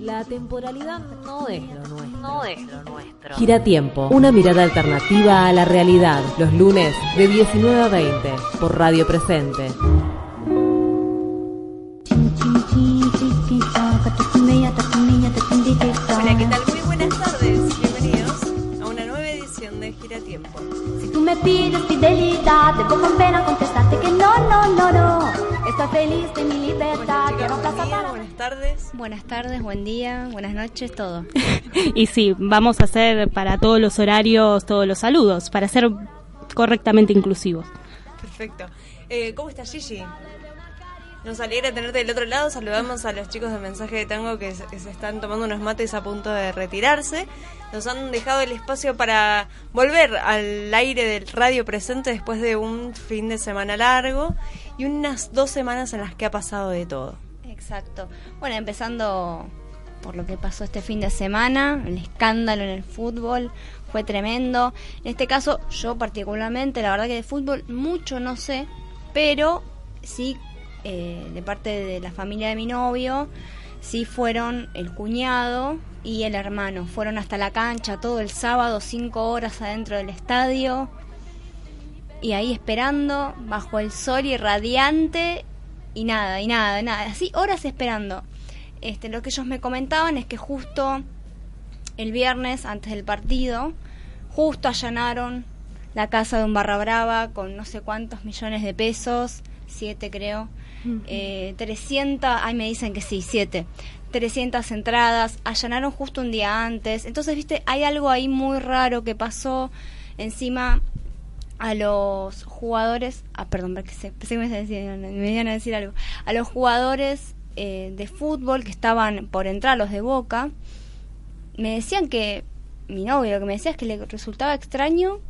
La temporalidad no es lo nuestro. No es lo nuestro. Gira tiempo, una mirada alternativa a la realidad. Los lunes de 19 a 20 por Radio Presente. Hola, ¿qué tal? Muy buenas tardes. Bienvenidos a una nueva edición de Gira Tiempo. Si tú me pides fidelidad, debo con pena contestarte que no, no, no, no. Estoy feliz de mi libertad. Bueno, Quiero plaza para- tardes. Buenas tardes, buen día, buenas noches, todo. Y sí, vamos a hacer para todos los horarios todos los saludos, para ser correctamente inclusivos. Perfecto. Eh, ¿Cómo estás, Gigi? Nos alegra tenerte del otro lado. Saludamos a los chicos de Mensaje de Tango que se, que se están tomando unos mates a punto de retirarse. Nos han dejado el espacio para volver al aire del radio presente después de un fin de semana largo y unas dos semanas en las que ha pasado de todo. Exacto. Bueno, empezando por lo que pasó este fin de semana, el escándalo en el fútbol fue tremendo. En este caso, yo particularmente, la verdad que de fútbol mucho no sé, pero sí eh, de parte de la familia de mi novio, sí fueron el cuñado y el hermano. Fueron hasta la cancha todo el sábado, cinco horas adentro del estadio. y ahí esperando bajo el sol y radiante y nada, y nada, nada, así horas esperando. Este, lo que ellos me comentaban es que justo el viernes antes del partido, justo allanaron la casa de un barra brava con no sé cuántos millones de pesos, siete creo, eh, 300, ay me dicen que sí, siete, 300 entradas, allanaron justo un día antes, entonces viste, hay algo ahí muy raro que pasó, encima a los jugadores, ah, perdón, porque se- pensé que me, decían- a decir algo, a los jugadores eh, de fútbol que estaban por entrar, los de Boca, me decían que, mi novio lo que me decía es que le resultaba extraño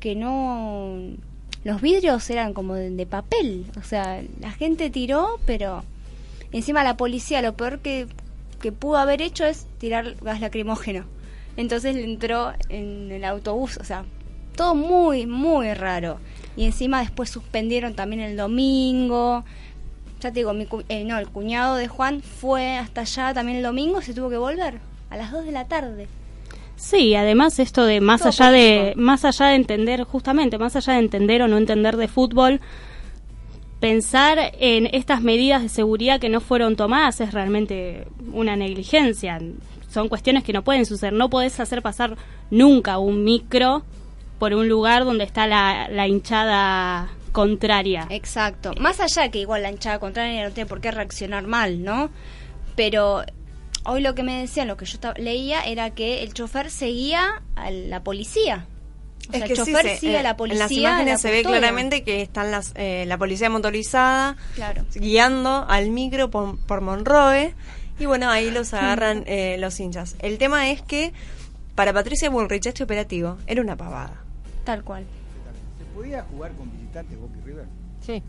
que no, los vidrios eran como de, de papel, o sea, la gente tiró, pero encima la policía lo peor que, que pudo haber hecho es tirar gas lacrimógeno. Entonces le entró en el autobús, o sea, todo muy, muy raro. Y encima después suspendieron también el domingo. Ya te digo, mi cu- eh, no, el cuñado de Juan fue hasta allá también el domingo, se tuvo que volver a las 2 de la tarde. Sí, además esto de más Todo allá de más allá de entender justamente más allá de entender o no entender de fútbol, pensar en estas medidas de seguridad que no fueron tomadas es realmente una negligencia. Son cuestiones que no pueden suceder. No podés hacer pasar nunca un micro por un lugar donde está la, la hinchada contraria. Exacto. Más allá que igual la hinchada contraria no tiene por qué reaccionar mal, ¿no? Pero hoy lo que me decían, lo que yo leía, era que el chofer seguía a la policía. O sea, el sí, chofer se- sigue a eh, la policía. En las imágenes la se ve claramente que están las, eh, la policía motorizada Claro. guiando al micro por, por Monroe y bueno, ahí los agarran eh, los hinchas. El tema es que para Patricia Bullrich este operativo era una pavada. Tal cual. ¿Se podía jugar con visitantes Boca y River? Sí.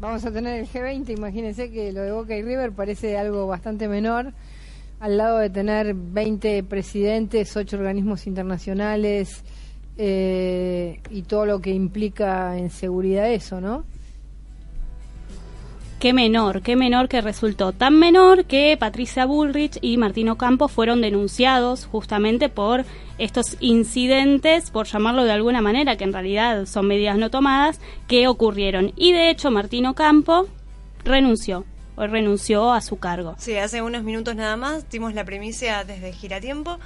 Vamos a tener el G20, imagínense que lo de Boca y River parece algo bastante menor, al lado de tener 20 presidentes, 8 organismos internacionales eh, y todo lo que implica en seguridad eso, ¿no? Qué menor, qué menor que resultó. Tan menor que Patricia Bullrich y Martino Campos fueron denunciados justamente por estos incidentes, por llamarlo de alguna manera, que en realidad son medidas no tomadas, que ocurrieron. Y de hecho Martino Campo renunció, o renunció a su cargo. Sí, hace unos minutos nada más dimos la primicia desde Giratiempo.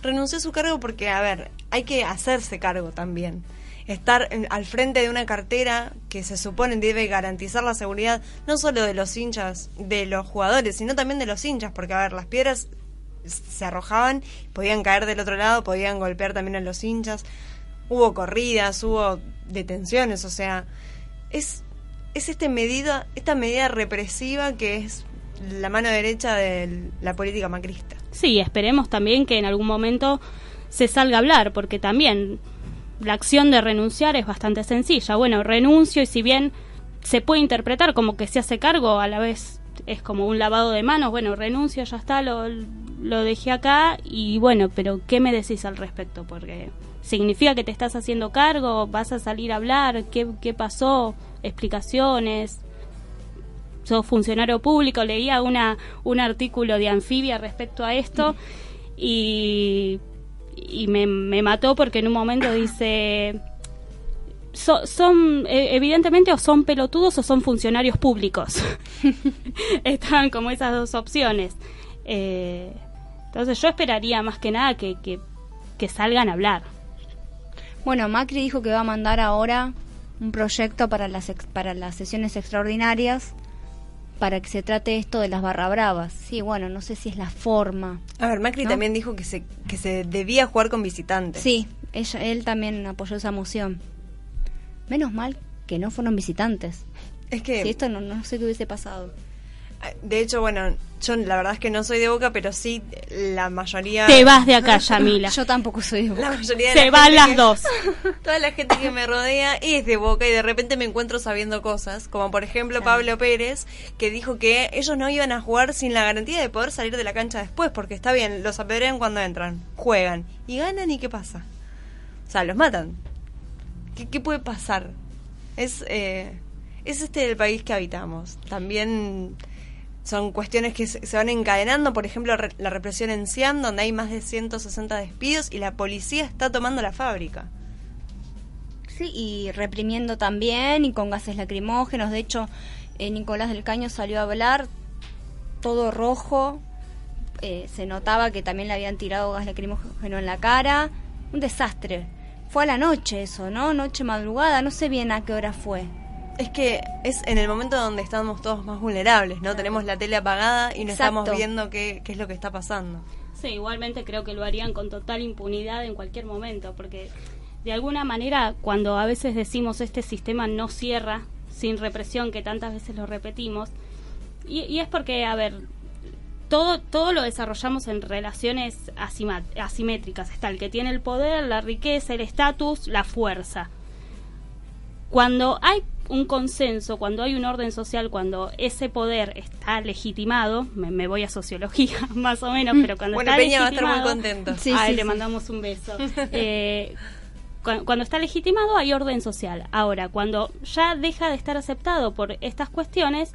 Renunció a su cargo porque, a ver, hay que hacerse cargo también. Estar en- al frente de una cartera que se supone debe garantizar la seguridad no solo de los hinchas, de los jugadores, sino también de los hinchas, porque, a ver, las piedras se arrojaban, podían caer del otro lado, podían golpear también a los hinchas. Hubo corridas, hubo detenciones, o sea, es es este medida, esta medida represiva que es la mano derecha de la política macrista. Sí, esperemos también que en algún momento se salga a hablar, porque también la acción de renunciar es bastante sencilla. Bueno, renuncio y si bien se puede interpretar como que se hace cargo, a la vez es como un lavado de manos, bueno, renuncio, ya está, lo, lo dejé acá y bueno, pero ¿qué me decís al respecto? Porque significa que te estás haciendo cargo, vas a salir a hablar, qué, qué pasó, explicaciones. sos funcionario público, leía una, un artículo de Anfibia respecto a esto y, y me, me mató porque en un momento dice... son eh, evidentemente o son pelotudos o son funcionarios públicos. Estaban como esas dos opciones. Eh, entonces yo esperaría más que nada que, que, que salgan a hablar. Bueno, Macri dijo que va a mandar ahora un proyecto para las, ex- para las sesiones extraordinarias para que se trate esto de las barra bravas. Sí, bueno, no sé si es la forma. A ver, Macri ¿No? también dijo que se, que se debía jugar con visitantes. Sí, ella, él también apoyó esa moción. Menos mal que no fueron visitantes. Es que, Si esto no, no sé qué hubiese pasado. De hecho, bueno, yo la verdad es que no soy de Boca, pero sí la mayoría... Te vas de acá, Yamila. Yo tampoco soy de La Boca. mayoría de Se la van las que- dos. Toda la gente que me rodea es de Boca y de repente me encuentro sabiendo cosas, como por ejemplo Pablo Pérez, que dijo que ellos no iban a jugar sin la garantía de poder salir de la cancha después, porque está bien, los apedrean cuando entran, juegan y ganan y ¿qué pasa? O sea, los matan. ¿Qué, qué puede pasar? Es, eh, es este el país que habitamos. También son cuestiones que se, van encadenando, por ejemplo, re- la represión en Cian, donde hay más de 160 despidos y la policía está tomando la fábrica. Sí, y reprimiendo también y con gases lacrimógenos. De hecho, eh, Nicolás del Caño salió a hablar todo rojo. Eh, se notaba que también le habían tirado gas lacrimógeno en la cara. Un desastre. Fue a la noche eso, ¿no? Noche madrugada, no sé bien a qué hora fue. Es que es en el momento donde estamos todos más vulnerables, ¿no? Tenemos la tele apagada y no Exacto. estamos viendo qué, qué es lo que está pasando. Sí, igualmente creo que lo harían con total impunidad en cualquier momento, porque de alguna manera cuando a veces decimos este sistema no cierra sin represión, que tantas veces lo repetimos, y, y es porque, a ver, todo, todo lo desarrollamos en relaciones asima- asimétricas. Está el que tiene el poder, la riqueza, el estatus, la fuerza. Cuando hay un consenso, cuando hay un orden social, cuando ese poder está legitimado, me, me voy a sociología más o menos, pero cuando Bueno, está Peña va a estar muy legitimado- contento. Sí, Ay, sí, le sí. mandamos un beso. Eh, cu- cuando está legitimado hay orden social. Ahora, cuando ya deja de estar aceptado por estas cuestiones,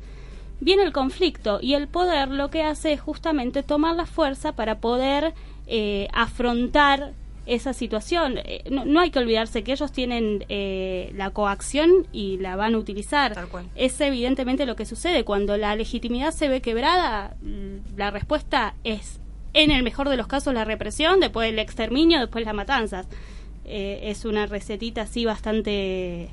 viene el conflicto y el poder lo que hace es justamente tomar la fuerza para poder eh, afrontar esa situación. Eh, no, no hay que olvidarse que ellos tienen eh, la coacción y la van a utilizar. Tal cual. Es evidentemente lo que sucede. Cuando la legitimidad se ve quebrada, mm, la respuesta es, en el mejor de los casos, la represión, después el exterminio, después las matanzas. Eh, es una recetita así bastante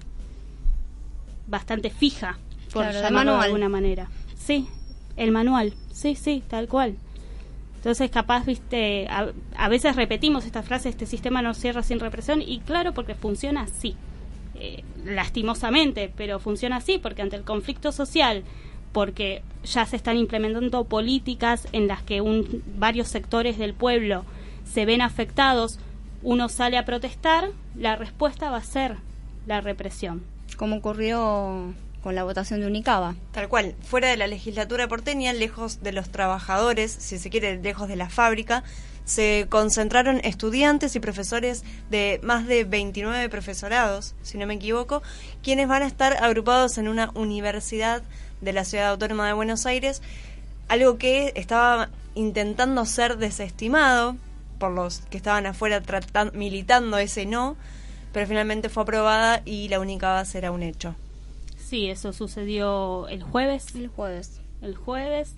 bastante fija, por Claro, llamarlo de alguna manera. Sí, el manual, sí, sí, tal cual. Entonces, capaz, viste, a, a veces repetimos esta frase, este sistema no cierra sin represión, y claro, porque funciona así, eh, lastimosamente, pero funciona así, porque ante el conflicto social, porque ya se están implementando políticas en las que un, varios sectores del pueblo se ven afectados, uno sale a protestar, la respuesta va a ser la represión. Como ocurrió con la votación de Unicaba. Tal cual, fuera de la legislatura porteña, lejos de los trabajadores, si se quiere, lejos de la fábrica, se concentraron estudiantes y profesores de más de 29 profesorados, si no me equivoco, quienes van a estar agrupados en una universidad de la Ciudad Autónoma de Buenos Aires, algo que estaba intentando ser desestimado por los que estaban afuera tratan- militando ese no, pero finalmente fue aprobada y la única va a ser un hecho. Sí, eso sucedió el jueves. El jueves. El jueves.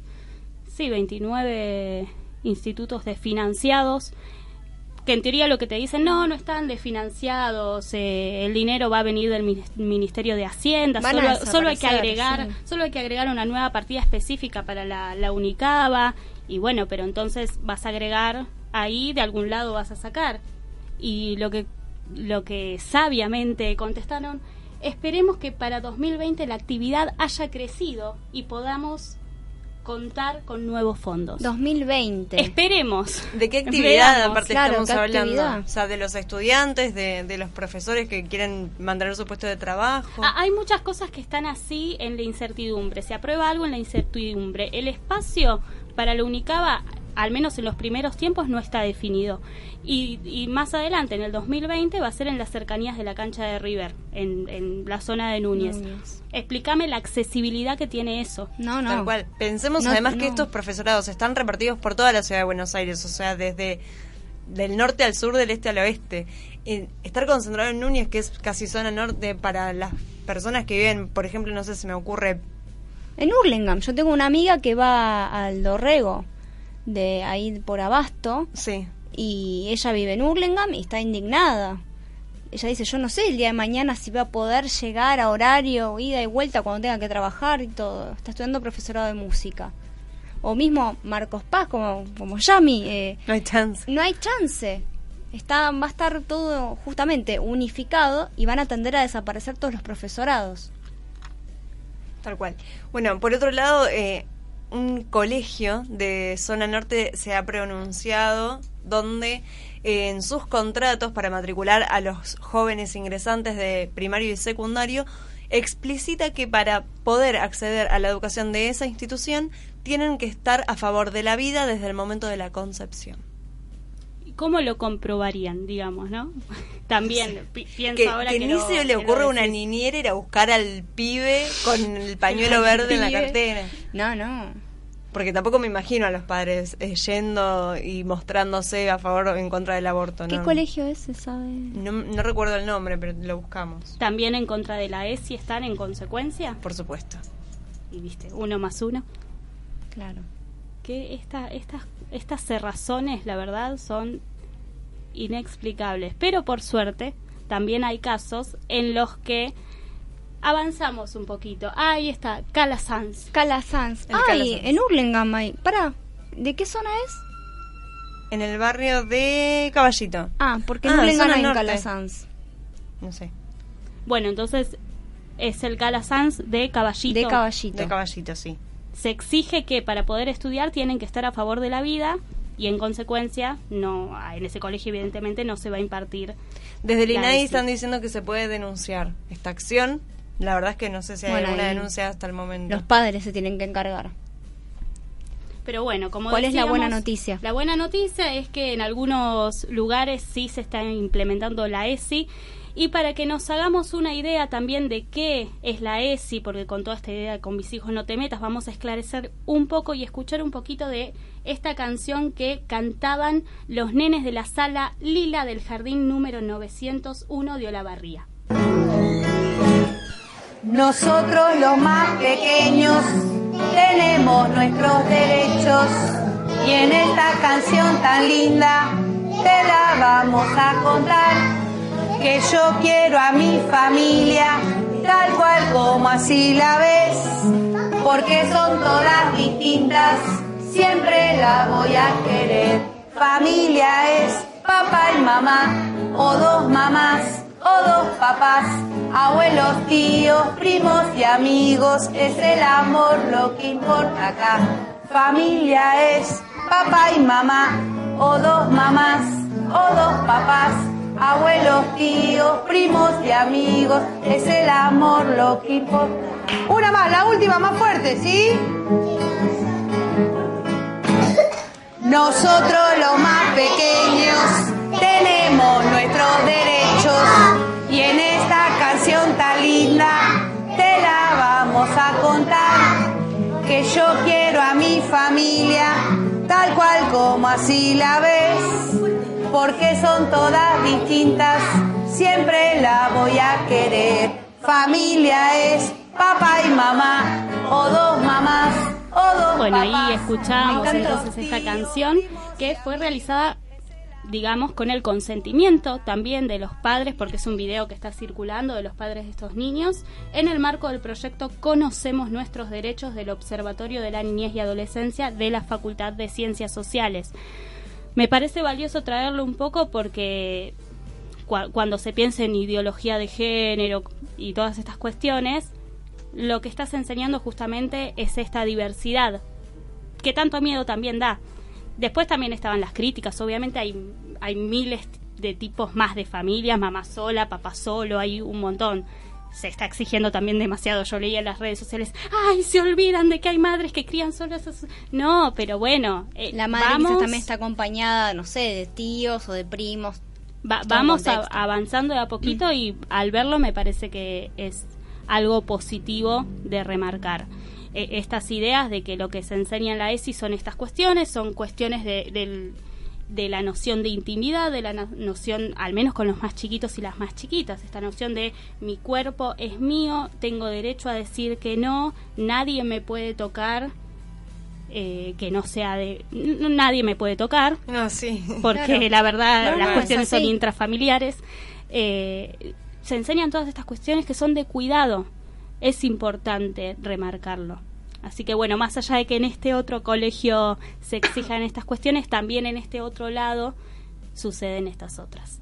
Sí, 29 institutos desfinanciados. Que en teoría lo que te dicen, no, no están desfinanciados, eh, el dinero va a venir del Minis- Ministerio de Hacienda, solo, solo hay que agregar, sí. solo hay que agregar una nueva partida específica para la, la Unicaba, y bueno, pero entonces vas a agregar ahí, de algún lado vas a sacar. Y lo que, lo que sabiamente contestaron, esperemos que para 2020 la actividad haya crecido y podamos contar con nuevos fondos. 2020. Esperemos. ¿De qué actividad Veamos, aparte claro, estamos ¿qué hablando? actividad? O sea, de los estudiantes, de, de los profesores que quieren mantener su puesto de trabajo. Ah, hay muchas cosas que están así en la incertidumbre. Se aprueba algo en la incertidumbre. El espacio para la Unicaba, al menos en los primeros tiempos no está definido. Y, y, más adelante, en el 2020, va a ser en las cercanías de la cancha de River, en, en la zona de Núñez. Núñez. Explícame la accesibilidad que tiene eso. No, no. Tal cual. Pensemos No, además que estos profesorados están repartidos por toda la ciudad de Buenos Aires, o sea, desde del norte al sur, del este al oeste. Eh, estar concentrado en Núñez, que es casi zona norte, para las personas que viven, por ejemplo, no sé, se me ocurre, En Hurlingham, yo tengo una amiga que va al Dorrego, de ahí por Abasto, sí, y ella vive en Hurlingham y está indignada. Ella dice, yo no sé el día de mañana si va a poder llegar a horario, ida y vuelta cuando tenga que trabajar y todo. Está estudiando profesorado de música. O mismo Marcos Paz, como, como Yami. eh, no hay chance. no hay chance. Está, va a estar todo justamente unificado y van a tender a desaparecer todos los profesorados. Tal cual. Bueno, por otro lado, eh, un colegio de zona norte se ha pronunciado donde eh, en sus contratos para matricular a los jóvenes ingresantes de primario y secundario explicita que para poder acceder a la educación de esa institución tienen que estar a favor de la vida desde el momento de la concepción. ¿Cómo lo comprobarían, digamos, no? También pi- pienso Que, ahora que que ni lo- se le ocurre a una niñera ir a buscar al pibe con el pañuelo verde en la cartera. No, no. Porque tampoco me imagino a los padres eh, yendo y mostrándose a favor o en contra del aborto. ¿Qué ¿no? colegio es? ¿Se sabe? No, no recuerdo el nombre, pero lo buscamos, También en contra de la ESI están en consecuencia. por supuesto. Y viste, uno más uno. Claro. que esta, estas, estas cerrazones, la verdad, son inexplicables. Pero por suerte, también hay casos en los que avanzamos un poquito. Ahí está, Calasanz. Calasanz. El Ay, Calasanz. en Hurlingham hay. Pará, ¿de qué zona es? En el barrio de Caballito. Ah, porque en Ah, Hurlingham zona hay. Calasanz. No sé. Bueno, entonces es el Calasanz de Caballito. De Caballito. De Caballito, sí. Se exige que para poder estudiar tienen que estar a favor de la vida y en consecuencia no en ese colegio evidentemente no se va a impartir Desde el INAI están diciendo que se puede denunciar esta acción. La verdad es que no sé si hay Bueno, alguna denuncia hasta el momento. Los padres se tienen que encargar. Pero bueno, como ¿Cuál es la buena noticia? La buena noticia es que en algunos lugares sí se está implementando la ESI. Y para que nos hagamos una idea también de qué es la ESI, porque con toda esta idea de con mis hijos no te metas, vamos a esclarecer un poco y escuchar un poquito de esta canción que cantaban los nenes de la sala Lila del jardín número 901 de Olavarría. Nosotros los más pequeños tenemos nuestros derechos y en esta canción tan linda te la vamos a contar que yo quiero a mi familia tal cual como así la ves porque son todas distintas siempre la voy a querer familia es papá y mamá o dos mamás o dos papás, abuelos, tíos, primos y amigos, es el amor lo que importa acá. Familia es papá y mamá, o dos mamás, o dos papás, abuelos, tíos, primos y amigos, es el amor lo que importa. Una más, la última más fuerte, ¿sí? Nosotros los más pequeños tenemos nuestros derechos. Y en esta canción tan linda te la vamos a contar. Que yo quiero a mi familia tal cual como así la ves. Porque son todas distintas siempre la voy a querer. Familia es papá y mamá o dos mamás Bueno, ahí escuchábamos entonces esta canción que fue realizada, digamos, con el consentimiento también de los padres, porque es un video que está circulando de los padres de estos niños, en el marco del proyecto Conocemos Nuestros Derechos del Observatorio de la Niñez y Adolescencia de la Facultad de Ciencias Sociales. Me parece valioso traerlo un poco porque cua- cuando se piensa en ideología de género y todas estas cuestiones, lo que estás enseñando justamente es esta diversidad, que tanto miedo también da. Después también estaban las críticas, obviamente hay, hay miles de tipos más de familias, mamá sola, papá solo, hay un montón. se está exigiendo también demasiado. Yo leía en las redes sociales, ay, se olvidan de que hay madres que crían solas. No, pero bueno, eh, la madre también está acompañada, no sé, de tíos o de primos. vamos avanzando de a poquito mm. y al verlo me parece que es algo positivo de remarcar. E, estas ideas de que lo que se enseña en la ESI son estas cuestiones, son cuestiones de, del de la noción de intimidad, de la noción, al menos con los más chiquitos y las más chiquitas, esta noción de mi cuerpo es mío, tengo derecho a decir que no, nadie me puede tocar, eh, que no sea de... nadie me puede tocar, no, sí. porque la verdad las cuestiones son intrafamiliares. Eh, se enseñan todas estas cuestiones que son de cuidado, es importante remarcarlo. Así que bueno, más allá de que en este otro colegio se exijan estas cuestiones, también en este otro lado suceden estas otras.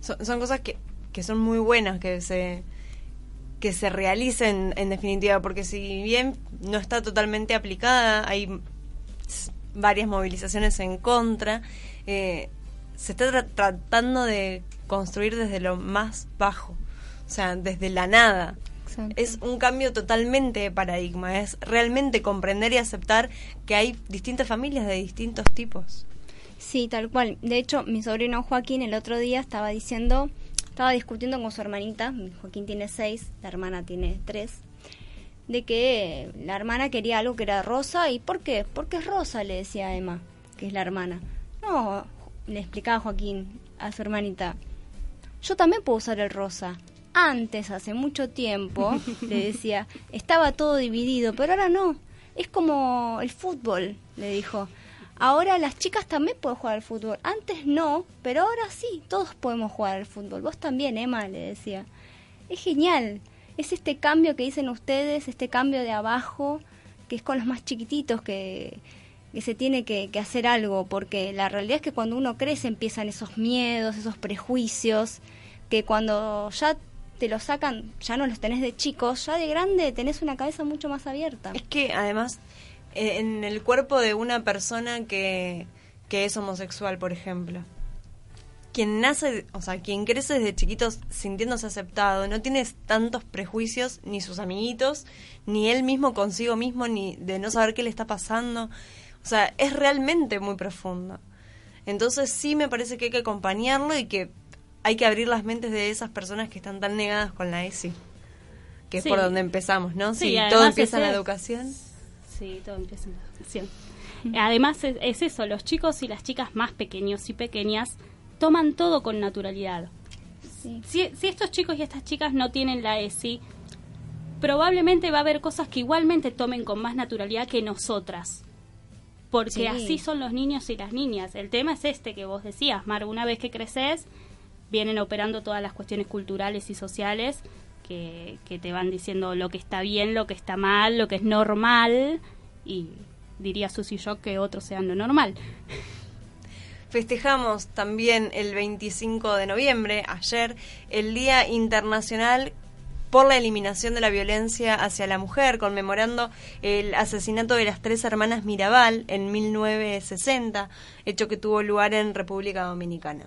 Son, cosas que, que son muy buenas que se que se realicen en definitiva, porque si bien no está totalmente aplicada, hay varias movilizaciones en contra, eh, se está tratando de construir desde lo más bajo, o sea, desde la nada. Es un cambio totalmente de paradigma, es realmente comprender y aceptar que hay distintas familias de distintos tipos. Sí, tal cual. De hecho, mi sobrino Joaquín el otro día estaba diciendo, estaba discutiendo con su hermanita, Joaquín tiene seis, la hermana tiene tres, de que la hermana quería algo que era rosa. ¿Y por qué? Porque es rosa, le decía Emma, que es la hermana. No, le explicaba Joaquín a su hermanita, yo también puedo usar el rosa antes, hace mucho tiempo, le decía, estaba todo dividido, pero ahora no. Es como el fútbol, le dijo. Ahora las chicas también pueden jugar al fútbol. Antes no, pero ahora sí, todos podemos jugar al fútbol. Vos también, Emma, le decía. Es genial. Es este cambio que dicen ustedes, este cambio de abajo, que es con los más chiquititos que, que se tiene que, que hacer algo, porque la realidad es que cuando uno crece empiezan esos miedos, esos prejuicios, que cuando ya te lo sacan, ya no los tenés de chicos, ya de grande tenés una cabeza mucho más abierta. Es que además, eh, en el cuerpo de una persona que, que es homosexual, por ejemplo, quien nace, o sea, quien crece desde chiquitos sintiéndose aceptado, no tiene tantos prejuicios, ni sus amiguitos, ni él mismo consigo mismo, ni de no saber qué le está pasando. O sea, es realmente muy profundo. Entonces sí me parece que hay que acompañarlo y que hay que abrir las mentes de esas personas que están tan negadas con la ESI, que es por donde empezamos, ¿no? Sí, todo empieza en la educación. Sí, todo empieza en la educación. Además es, eso, los chicos y las chicas más pequeños y pequeñas toman todo con naturalidad. Si, si estos chicos y estas chicas no tienen la ESI, probablemente va a haber cosas que igualmente tomen con más naturalidad que nosotras. Porque así son los niños y las niñas. El tema es este que vos decías, Mar, una vez que creces, vienen operando todas las cuestiones culturales y sociales que, te van diciendo lo que está bien, lo que está mal, lo que es normal y diría Susy yo que otros sean lo normal. Festejamos también el 25 de noviembre, ayer, el Día Internacional por la eliminación de la violencia hacia la mujer, conmemorando el asesinato de las tres hermanas Mirabal en 1960, hecho que tuvo lugar en República Dominicana.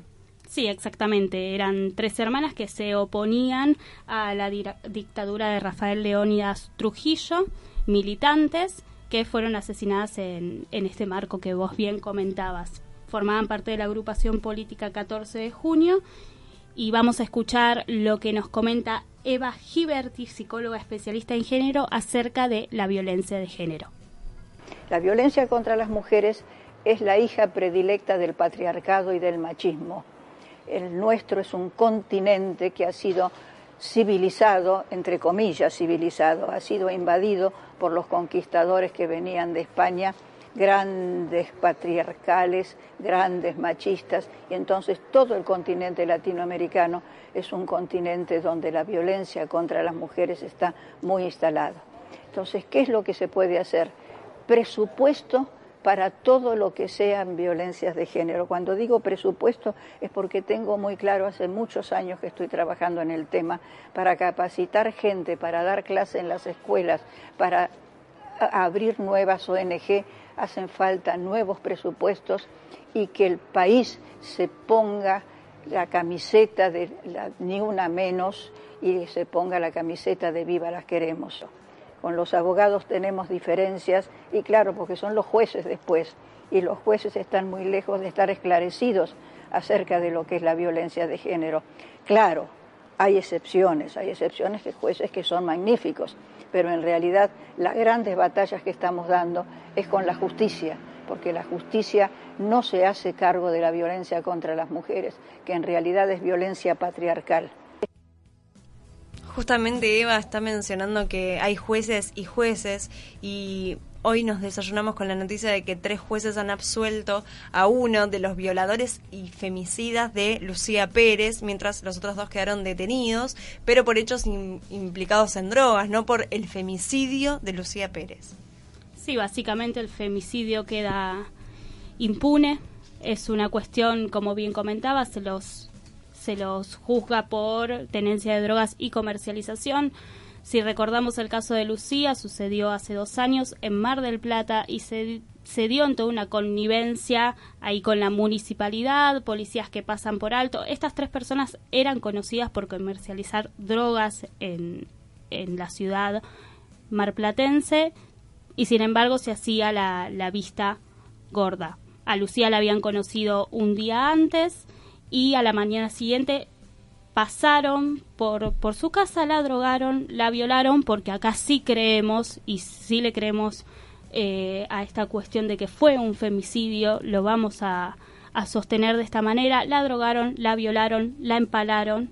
Sí, exactamente. Eran tres hermanas que se oponían a la dictadura de Rafael Leónidas Trujillo, militantes que fueron asesinadas en, en este marco que vos bien comentabas. Formaban parte de la agrupación política 14 de junio y vamos a escuchar lo que nos comenta Eva Giberti, psicóloga especialista en género, acerca de la violencia de género. La violencia contra las mujeres es la hija predilecta del patriarcado y del machismo el nuestro es un continente que ha sido civilizado, entre comillas civilizado, ha sido invadido por los conquistadores que venían de España, grandes patriarcales, grandes machistas, y entonces todo el continente latinoamericano es un continente donde la violencia contra las mujeres está muy instalada. Entonces, ¿qué es lo que se puede hacer? Presupuesto para todo lo que sean violencias de género. Cuando digo presupuesto es porque tengo muy claro, hace muchos años que estoy trabajando en el tema, para capacitar gente, para dar clase en las escuelas, para abrir nuevas ONG, hacen falta nuevos presupuestos y que el país se ponga la camiseta de ni una menos y se ponga la camiseta de viva las queremos. Con los abogados tenemos diferencias y claro, porque son los jueces después y los jueces están muy lejos de estar esclarecidos acerca de lo que es la violencia de género. Claro, hay excepciones, hay excepciones de jueces que son magníficos, pero en realidad las grandes batallas que estamos dando es con la justicia, porque la justicia no se hace cargo de la violencia contra las mujeres, que en realidad es violencia patriarcal. Justamente Eva está mencionando que hay jueces y jueces y hoy nos desayunamos con la noticia de que tres jueces han absuelto a uno de los violadores y femicidas de Lucía Pérez, mientras los otros dos quedaron detenidos, pero por hechos implicados en drogas, no por el femicidio de Lucía Pérez. Sí, básicamente el femicidio queda impune. Es una cuestión, como bien comentaba, se los, se los juzga por tenencia de drogas y comercialización. Si recordamos el caso de Lucía, sucedió hace dos años en Mar del Plata y se, se dio en toda una connivencia ahí con la municipalidad, policías que pasan por alto. Estas tres personas eran conocidas por comercializar drogas en, la ciudad marplatense y sin embargo se hacía la vista gorda. A Lucía la habían conocido un día antes y a la mañana siguiente pasaron por, por su casa, la drogaron, la violaron, porque acá sí creemos y sí le creemos eh, a esta cuestión de que fue un femicidio, lo vamos a, a sostener de esta manera, la drogaron, la violaron, la empalaron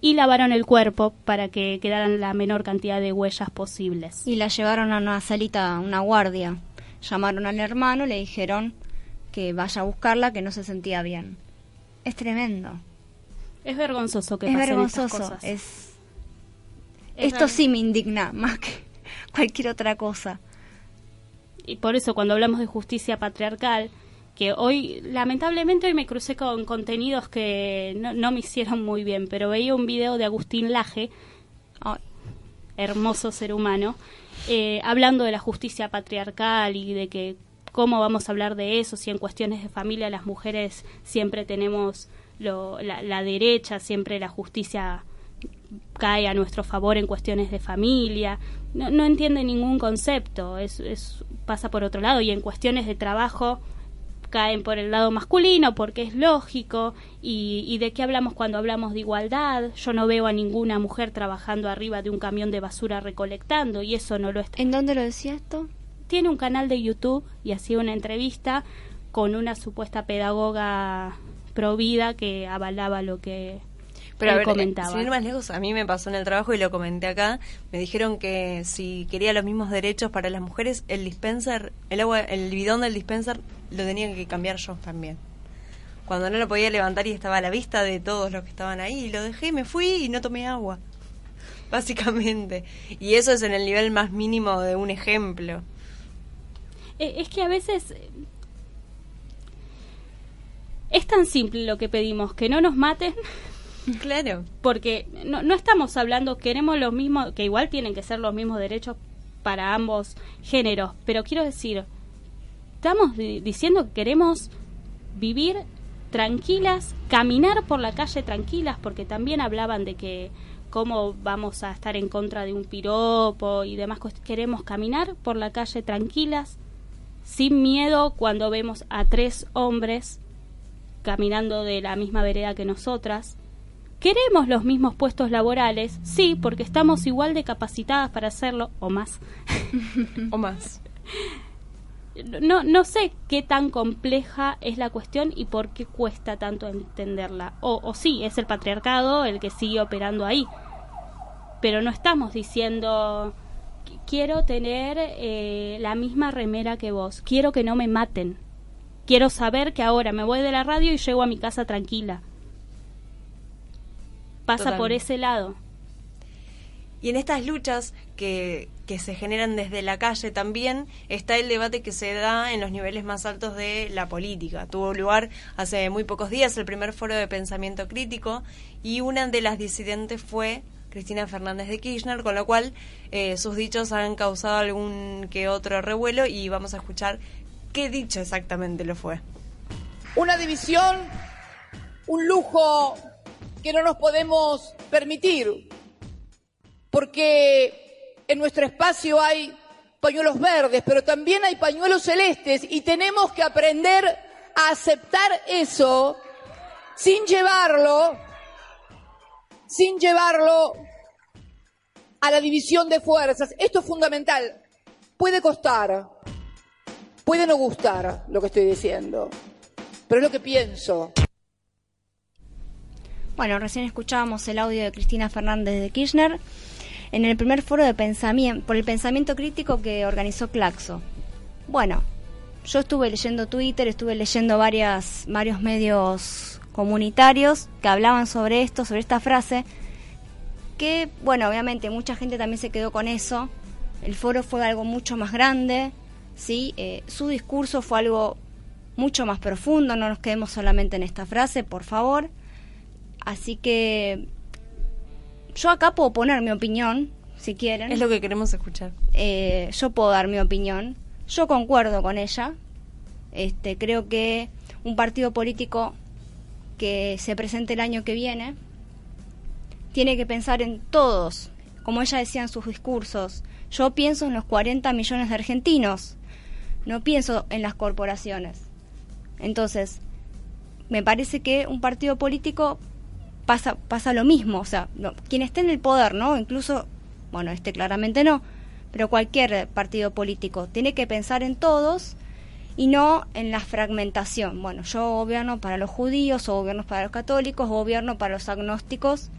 y lavaron el cuerpo para que quedaran la menor cantidad de huellas posibles. Y la llevaron a una salita, una guardia. Llamaron al hermano, le dijeron que vaya a buscarla, que no se sentía bien. Es tremendo. Es vergonzoso que es pasen vergonzoso. estas cosas. Es... Esto sí me indigna más que cualquier otra cosa. Y por eso cuando hablamos de justicia patriarcal, que hoy, lamentablemente hoy me crucé con contenidos que no, no me hicieron muy bien, pero veía un video de Agustín Laje, oh, hermoso ser humano, eh, hablando de la justicia patriarcal y de que cómo vamos a hablar de eso si en cuestiones de familia las mujeres siempre tenemos lo, la, la, derecha, siempre la justicia cae a nuestro favor en cuestiones de familia. No, no entiende ningún concepto, es, es, pasa por otro lado y en cuestiones de trabajo caen por el lado masculino porque es lógico y, y, de qué hablamos cuando hablamos de igualdad yo no veo a ninguna mujer trabajando arriba de un camión de basura recolectando y eso no lo está ¿En dónde lo decía esto? Tiene un canal de YouTube y hacía una entrevista con una supuesta pedagoga provida que avalaba lo que pero él a ver, comentaba. sin ir más lejos, a mí me pasó en el trabajo y lo comenté acá. Me dijeron que si quería los mismos derechos para las mujeres, el dispenser, el agua, el bidón del dispenser lo tenía que cambiar yo también. Cuando no lo podía levantar y estaba a la vista de todos los que estaban ahí, lo dejé, me fui y no tomé agua. Básicamente. Y eso es en el nivel más mínimo de un ejemplo. Eh, es que a veces es tan simple lo que pedimos, que no nos maten. Claro. Porque no, no estamos hablando, queremos los mismos, que igual tienen que ser los mismos derechos para ambos géneros, pero quiero decir, estamos di diciendo que queremos vivir tranquilas, caminar por la calle tranquilas, porque también hablaban de que cómo vamos a estar en contra de un piropo y demás cosas. Queremos caminar por la calle tranquilas, sin miedo cuando vemos a tres hombres caminando de la misma vereda que nosotras. ¿Queremos los mismos puestos laborales? Sí, porque estamos igual de capacitadas para hacerlo, o más. o más. No, no sé qué tan compleja es la cuestión y por qué cuesta tanto entenderla. O, o sí, es el patriarcado el que sigue operando ahí. Pero no estamos diciendo, quiero tener eh, la misma remera que vos, quiero que no me maten quiero saber que ahora me voy de la radio y llego a mi casa tranquila. Pasa por ese lado. Y en estas luchas que, que se generan desde la calle también está el debate que se da en los niveles más altos de la política. Tuvo lugar hace muy pocos días el primer foro de pensamiento crítico y una de las disidentes fue Cristina Fernández de Kirchner, con lo cual eh, sus dichos han causado algún que otro revuelo y vamos a escuchar qué dicho exactamente lo fue. Una división un lujo que no nos podemos permitir, porque en nuestro espacio hay pañuelos verdes, pero también hay pañuelos celestes y tenemos que aprender a aceptar eso sin llevarlo, sin llevarlo a la división de fuerzas. Esto es fundamental. Puede costar, puede no gustar lo que estoy diciendo, pero es lo que pienso. Bueno, recién escuchábamos el audio de Cristina Fernández de Kirchner en el primer foro de pensamiento, por el pensamiento crítico que organizó Claxo. Bueno, yo estuve leyendo Twitter, estuve leyendo varios medios comunitarios que hablaban sobre esto, sobre esta frase, que, bueno, obviamente mucha gente también se quedó con eso. El foro fue algo mucho más grande, ¿sí? Eh, su discurso fue algo mucho más profundo, no nos quedemos solamente en esta frase, por favor. Así que yo acá puedo poner mi opinión, si quieren. Es lo que queremos escuchar. Eh, yo puedo dar mi opinión. Yo concuerdo con ella. Este, creo que un partido político que se presente el año que viene tiene que pensar en todos, como ella decía en sus discursos. Yo pienso en los 40 millones de argentinos, no pienso en las corporaciones. Entonces, me parece que un partido político pasa, pasa lo mismo, o sea, quien esté en el poder, ¿no? Incluso, bueno, este claramente no, pero cualquier partido político tiene que pensar en todos y no en la fragmentación. Bueno, yo gobierno para los judíos, o gobierno para los católicos, o gobierno para los agnósticos,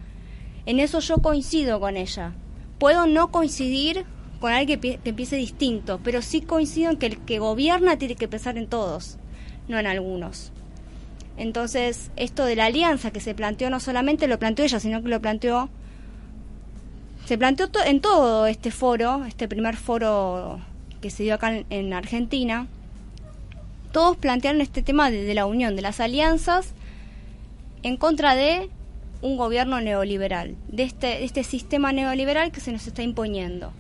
en eso yo coincido con ella. Puedo no coincidir con alguien que, empiece distinto, pero sí coincido en que el que gobierna tiene que pensar en todos, no en algunos. Entonces, esto de la alianza que se planteó no solamente lo planteó ella, sino que lo planteó se planteó en todo este foro, este primer foro que se dio acá en, Argentina, todos plantearon este tema de, la unión, de las alianzas en contra de un gobierno neoliberal, de este, este sistema neoliberal que se nos está imponiendo.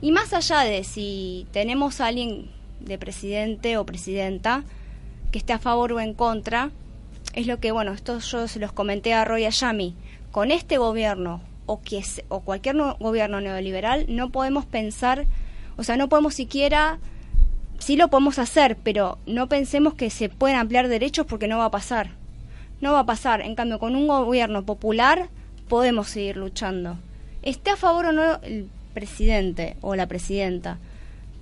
Y más allá de si tenemos a alguien de presidente o presidenta que esté a favor o en contra, es lo que, bueno, esto yo se los comenté a Roy Ayami, con este gobierno o, que, o cualquier gobierno neoliberal no podemos pensar, o sea, no podemos siquiera, sí lo podemos hacer, pero no pensemos que se pueden ampliar derechos porque no va a pasar no va a pasar. En cambio, con un gobierno popular podemos seguir luchando. Esté a favor o no el presidente o la presidenta,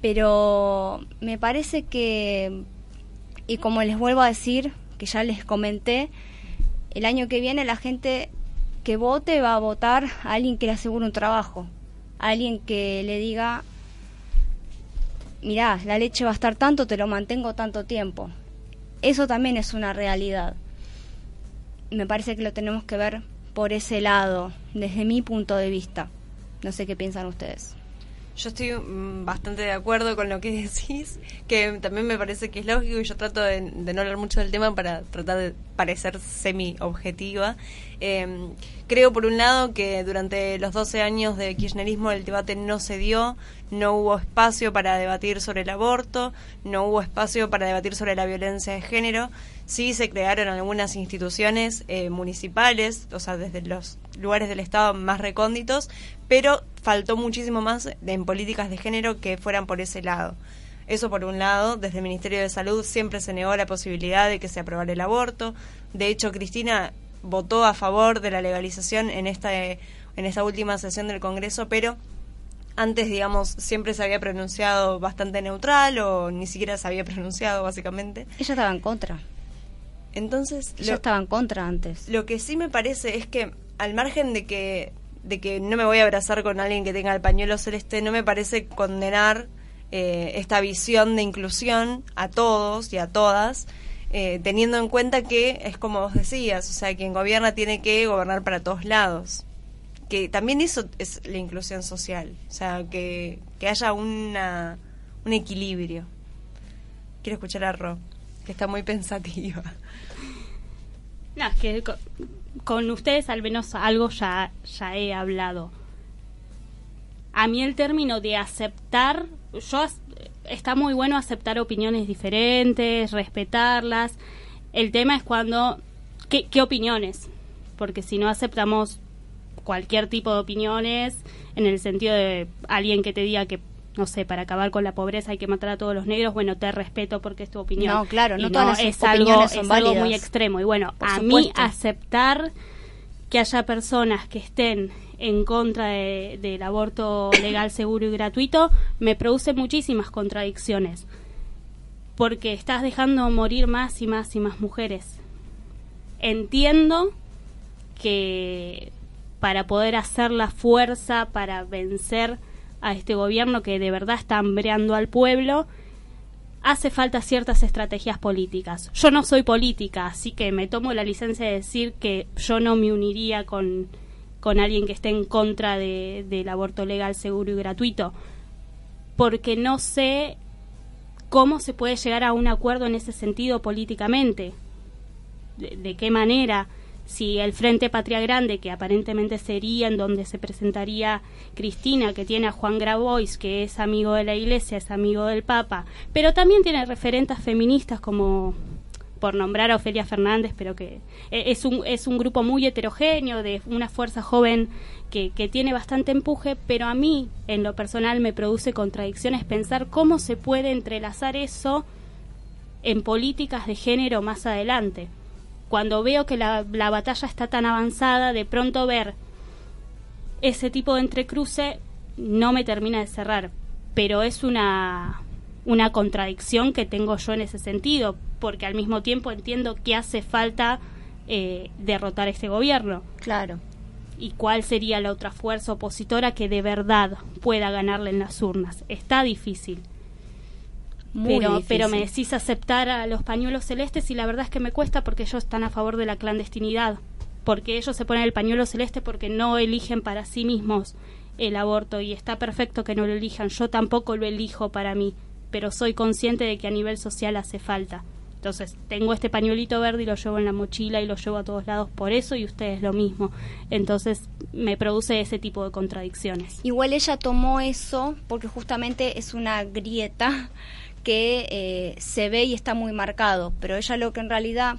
pero me parece que, y como les vuelvo a decir, que ya les comenté, el año que viene la gente que vote va a votar a alguien que le asegure un trabajo, a alguien que le diga, mirá, la leche va a estar tanto, te lo mantengo tanto tiempo. Eso también es una realidad me parece que lo tenemos que ver por ese lado, desde mi punto de vista. No sé qué piensan ustedes. Yo estoy mm, bastante de acuerdo con lo que decís, que también me parece que es lógico y yo trato de, no hablar mucho del tema para tratar de parecer semi-objetiva. Em, creo, por un lado, que durante los 12 años de kirchnerismo el debate no se dio, no hubo espacio para debatir sobre el aborto, no hubo espacio para debatir sobre la violencia de género Sí se crearon algunas instituciones eh, municipales, o sea, desde los lugares del Estado más recónditos, pero faltó muchísimo más en políticas de género que fueran por ese lado. Eso por un lado, desde el Ministerio de Salud siempre se negó la posibilidad de que se aprobara el aborto. De hecho, Cristina votó a favor de la legalización en esta, en esta última sesión del Congreso, pero antes, digamos, siempre se había pronunciado bastante neutral o ni siquiera se había pronunciado, básicamente. Ella estaba en contra. Entonces, yo estaba en contra antes. Lo que sí me parece es que al margen de que de que no me voy a abrazar con alguien que tenga el pañuelo celeste, no me parece condenar eh, esta visión de inclusión a todos y a todas, eh, teniendo en cuenta que es como vos decías, o sea, quien gobierna tiene que gobernar para todos lados. Que también eso es la inclusión social, o sea, que, que haya una, un equilibrio. Quiero escuchar a Ro, que está muy pensativa. No, es que con, ustedes al menos algo ya, ya he hablado. A mí el término de aceptar, yo está muy bueno aceptar opiniones diferentes, respetarlas. El tema es cuando ¿qué, qué opiniones? Porque si no aceptamos cualquier tipo de opiniones en el sentido de alguien que te diga que no sé, para acabar con la pobreza hay que matar a todos los negros, bueno, te respeto porque es tu opinión. No, claro, no, Y todas las es algo, son es algo muy extremo. Y bueno, a mí supuesto. aceptar que haya personas que estén en contra de- del aborto legal, seguro y gratuito me produce muchísimas contradicciones. Porque estás dejando morir más y más y más mujeres. Entiendo que para poder hacer la fuerza para vencer a este gobierno que de verdad está hambreando al pueblo, hace falta ciertas estrategias políticas. Yo no soy política, así que me tomo la licencia de decir que yo no me uniría con, con alguien que esté en contra de- del aborto legal, seguro y gratuito, porque no sé cómo se puede llegar a un acuerdo en ese sentido políticamente. De, de qué manera? Si el Frente Patria Grande, que aparentemente sería en donde se presentaría Cristina, que tiene a Juan Grabois, que es amigo de la Iglesia, es amigo del Papa, pero también tiene referentes feministas como por nombrar a Ofelia Fernández, pero que eh, es un, es un grupo muy heterogéneo, de una fuerza joven que, que tiene bastante empuje, pero a mí, en lo personal, me produce contradicciones pensar cómo se puede entrelazar eso en políticas de género más adelante. Cuando veo que la, la batalla está tan avanzada, de pronto ver ese tipo de entrecruce no me termina de cerrar, pero es una, una contradicción que tengo yo en ese sentido, porque al mismo tiempo entiendo que hace falta eh, derrotar a este gobierno. Claro. ¿Y cuál sería la otra fuerza opositora que de verdad pueda ganarle en las urnas? Está difícil. Muy pero, difícil. pero me decís aceptar a los pañuelos celestes y la verdad es que me cuesta porque ellos están a favor de la clandestinidad, porque ellos se ponen el pañuelo celeste porque no eligen para sí mismos el aborto y está perfecto que no lo elijan, yo tampoco lo elijo para mí, pero soy consciente de que a nivel social hace falta. Entonces, tengo este pañuelito verde y lo llevo en la mochila y lo llevo a todos lados por eso y ustedes lo mismo. Entonces, me produce ese tipo de contradicciones. Igual ella tomó eso porque justamente es una grieta que eh, se ve y está muy marcado, pero ella lo que en realidad,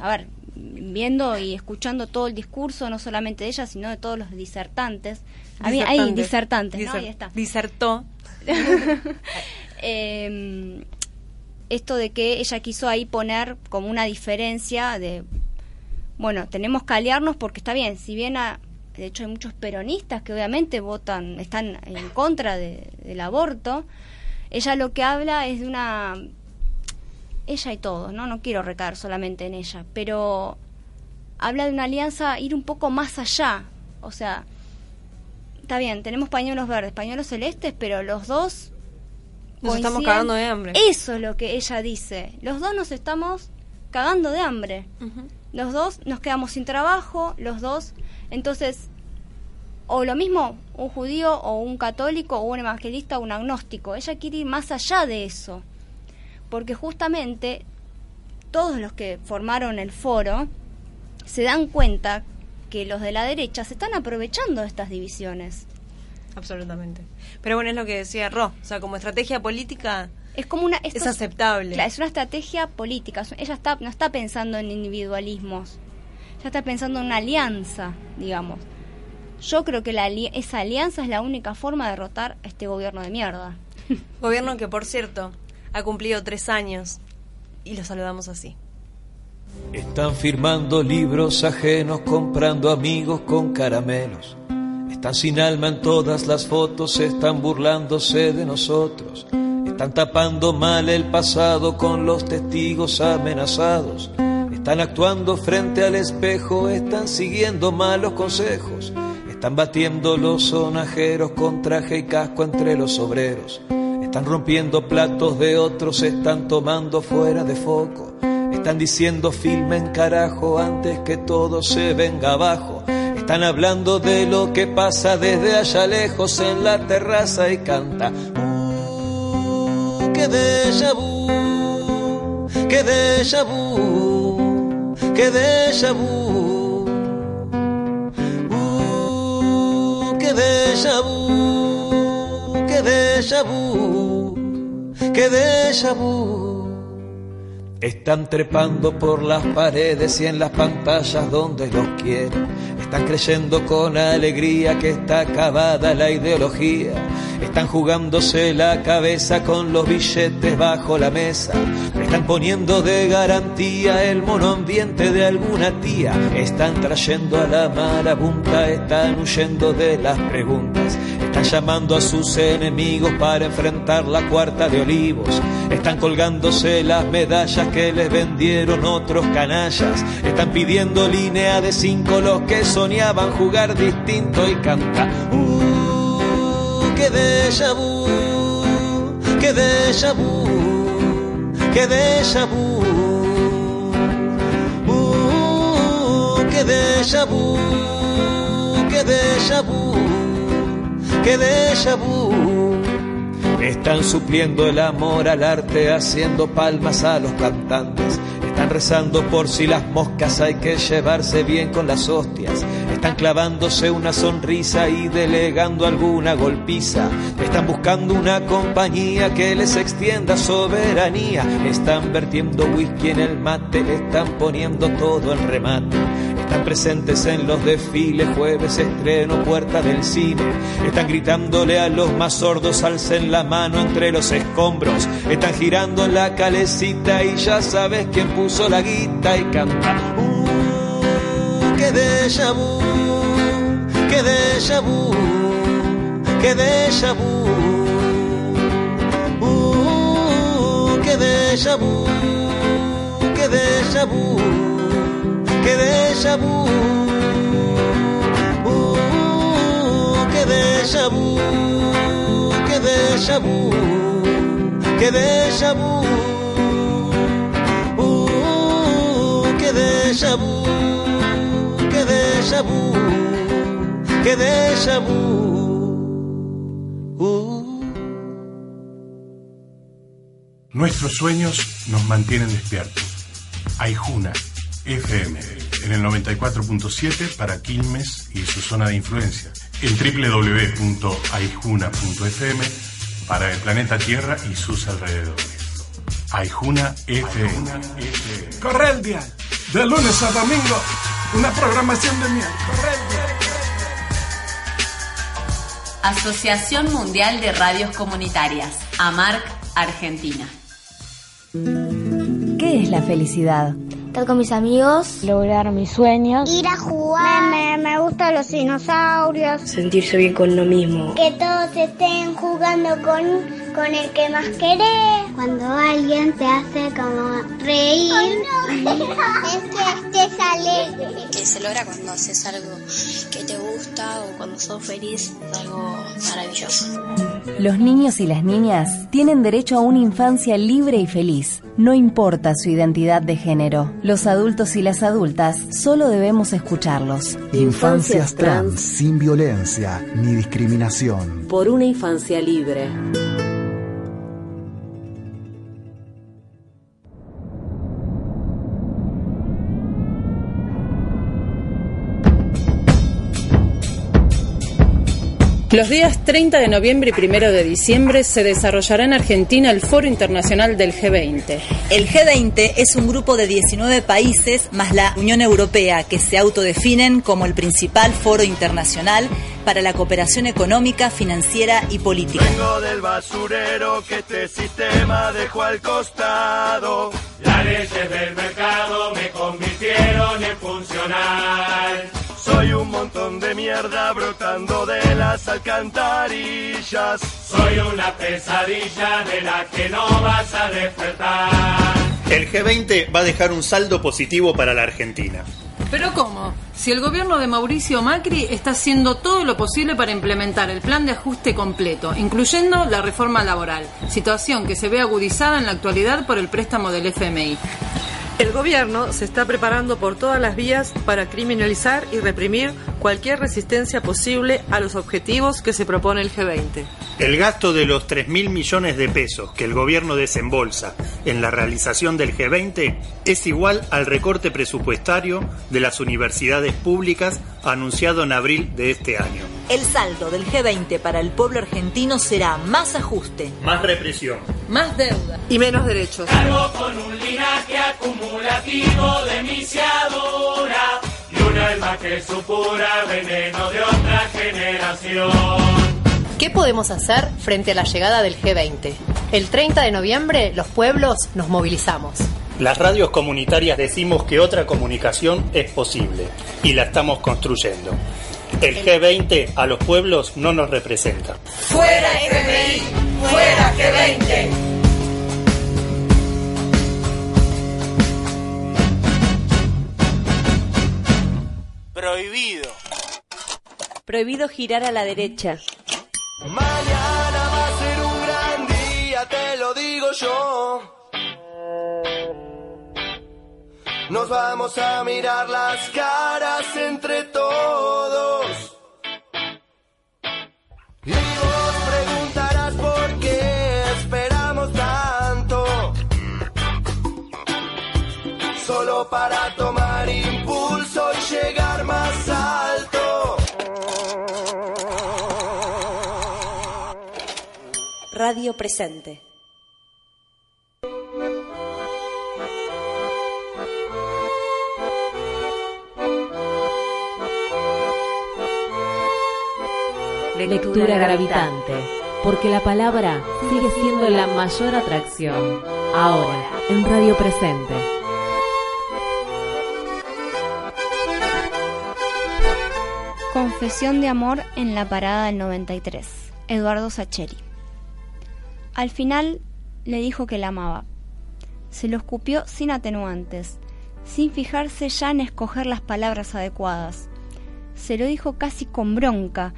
a ver, viendo y escuchando todo el discurso, no solamente de ella, sino de todos los disertantes, había ahí disertantes, ¿no? Ahí está. Disertó. Eh, esto de que ella quiso ahí poner como una diferencia de, bueno, tenemos que aliarnos porque está bien, si bien a- de hecho hay muchos peronistas que obviamente votan, están en contra de- del aborto, ella lo que habla es de una, ella y todos, ¿no? No quiero recaer solamente en ella, pero habla de una alianza, ir un poco más allá, o sea, está bien, tenemos pañuelos verdes, pañuelos celestes, pero los dos Nos estamos cagando de hambre. Eso es lo que ella dice. Los dos nos estamos cagando de hambre. Los dos nos quedamos sin trabajo, los dos. Entonces, o lo mismo, un judío o un católico o un evangelista o un agnóstico. Ella quiere ir más allá de eso. Porque justamente todos los que formaron el foro se dan cuenta que los de la derecha se están aprovechando de estas divisiones. Absolutamente. Pero bueno, es lo que decía Ro. O sea, como estrategia política Es como una... es aceptable. Claro, es una estrategia política. Ella está, no está pensando en individualismos. Ella está pensando en una alianza, digamos. Yo creo que la, esa alianza es la única forma de derrotar a este gobierno de mierda. Gobierno que, por cierto, ha cumplido tres años y lo saludamos así. Están firmando libros ajenos, comprando amigos con caramelos. Están sin alma en todas las fotos, están burlándose de nosotros. Están tapando mal el pasado con los testigos amenazados. Están actuando frente al espejo, están siguiendo malos consejos. Están batiendo los sonajeros con traje y casco entre los obreros. Están rompiendo platos de otros, están tomando fuera de foco. Están diciendo filmen carajo antes que todo se venga abajo. Están hablando de lo que pasa desde allá lejos en la terraza y canta. "Uh, que déjà vu, que déjà vu, que déjà vu. Uh, que déjà vu, que déjà que déjà. Están trepando por las paredes y en las pantallas donde los quieren. Están creyendo con alegría que está acabada la ideología. Están jugándose la cabeza con los billetes bajo la mesa. Están poniendo de garantía el monoambiente de alguna tía. Están trayendo a la marabunta, están huyendo de las preguntas. Están llamando a sus enemigos para enfrentar la cuarta de olivos. Están colgándose las medallas que les vendieron otros canallas. Están pidiendo línea de cinco los que soñaban jugar distinto y cantar. Uh, que déjà vu, que déjà vu, que déjà vu. Uh, que déjà vu, que déjà vu, que déjà. Están supliendo el amor al arte, haciendo palmas a los cantantes. Están rezando por si las moscas hay que llevarse bien con las hostias. Están clavándose una sonrisa y delegando alguna golpiza. Están buscando una compañía que les extienda soberanía. Están vertiendo whisky en el mate, están poniendo todo en remate. Están presentes en los desfiles, jueves estreno, puerta del cine. Están gritándole a los más sordos, alcen la mano entre los escombros. Están girando en la calecita y ya sabes quién puso la guita y canta. Uh, que déjà vu, que déjà vu, que déjà vu. Uh, que déjà que déjà vu, uh, que déjà vu, que déjà vu, que déjà vu, uh, que déjà vu, que déjà vu, que déjà vu. Nuestros sueños nos mantienen despiertos. Aijuna FM en el 94.7 para Quilmes y su zona de influencia, en www.aijuna.fm para el planeta Tierra y sus alrededores. Aijuna FM. Corre el día, de lunes a domingo, una programación de miel. Corre el día. Asociación Mundial de Radios Comunitarias, AMARC, Argentina. ¿Qué es la felicidad? Estar con mis amigos, lograr mis sueños, ir a jugar, me, me, gustan los dinosaurios, sentirse bien con lo mismo, que todos estén jugando con, con el que más querés, cuando alguien te hace como reír, es que estés alegre, que se logra cuando haces algo que te gusta o cuando sos feliz, es algo maravilloso. Los niños y las niñas tienen derecho a una infancia libre y feliz. No importa su identidad de género. Los adultos y las adultas solo debemos escucharlos. Infancias trans sin violencia ni discriminación. Por una infancia libre. Los días 30 de noviembre y 1 de diciembre se desarrollará en Argentina el Foro Internacional del G20. El G20 es un grupo de 19 países más la Unión Europea que se autodefinen como el principal foro internacional para la cooperación económica, financiera y política. Vengo del basurero que este sistema dejó al costado. Las leyes del mercado me convirtieron en funcional. Soy un montón de mierda brotando de las alcantarillas. Soy una pesadilla de la que no vas a despertar. El G20 va a dejar un saldo positivo para la Argentina. ¿Pero cómo? Si el gobierno de Mauricio Macri está haciendo todo lo posible para implementar el plan de ajuste completo, incluyendo la reforma laboral, situación que se ve agudizada en la actualidad por el préstamo del FMI. El gobierno se está preparando por todas las vías para criminalizar y reprimir cualquier resistencia posible a los objetivos que se propone el G20. El gasto de los 3 mil millones de pesos que el gobierno desembolsa en la realización del G20 es igual al recorte presupuestario de las universidades públicas anunciado en abril de este año. El saldo del G20 para el pueblo argentino será más ajuste, más represión, más deuda y menos derechos. Cargo con un linaje acumulativo de misiadura y una alma que supura veneno de otra generación. ¿Qué podemos hacer frente a la llegada del G20? El 30 de noviembre los pueblos nos movilizamos. Las radios comunitarias decimos que otra comunicación es posible y la estamos construyendo. El G20 a los pueblos no nos representa. ¡Fuera FMI! ¡Fuera G20! Prohibido. Prohibido girar a la derecha. Mañana va a ser un gran día, te lo digo yo. Nos vamos a mirar las caras entre todos. Y vos preguntarás por qué esperamos tanto. Solo para tomar impulso y llegar más alto. Radio Presente. Lectura gravitante, porque la palabra sigue siendo la mayor atracción. Ahora, en Radio Presente. Confesión de amor en la parada del 93. Eduardo Sacheri. Al final le dijo que la amaba. Se lo escupió sin atenuantes, sin fijarse ya en escoger las palabras adecuadas. Se lo dijo casi con bronca,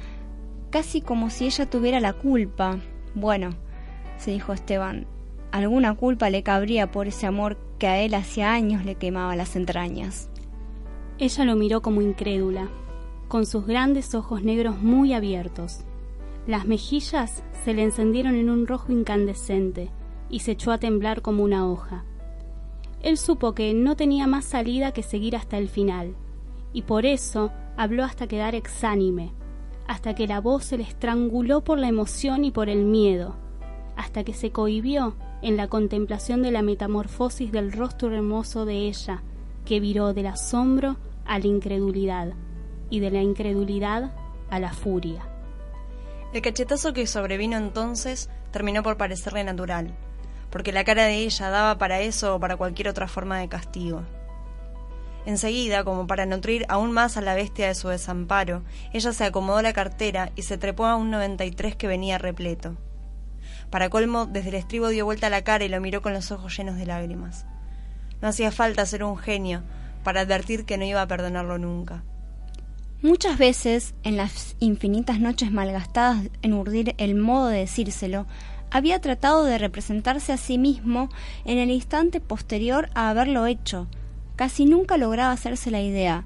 casi como si ella tuviera la culpa. Bueno, se dijo Esteban, alguna culpa le cabría por ese amor que a él hacía años le quemaba las entrañas. Ella lo miró como incrédula, con sus grandes ojos negros muy abiertos. Las mejillas se le encendieron en un rojo incandescente y se echó a temblar como una hoja. Él supo que no tenía más salida que seguir hasta el final, y por eso habló hasta quedar exánime, hasta que la voz se le estranguló por la emoción y por el miedo, hasta que se cohibió en la contemplación de la metamorfosis del rostro hermoso de ella, que viró del asombro a la incredulidad y de la incredulidad a la furia. El cachetazo que sobrevino entonces terminó por parecerle natural, porque la cara de ella daba para eso o para cualquier otra forma de castigo. Enseguida, como para nutrir aún más a la bestia de su desamparo, ella se acomodó la cartera y se trepó a un 93 que venía repleto. Para colmo, desde el estribo dio vuelta la cara y lo miró con los ojos llenos de lágrimas. No hacía falta ser un genio para advertir que no iba a perdonarlo nunca. Muchas veces, en las infinitas noches malgastadas en urdir el modo de decírselo, había tratado de representarse a sí mismo en el instante posterior a haberlo hecho, Casi nunca lograba hacerse la idea.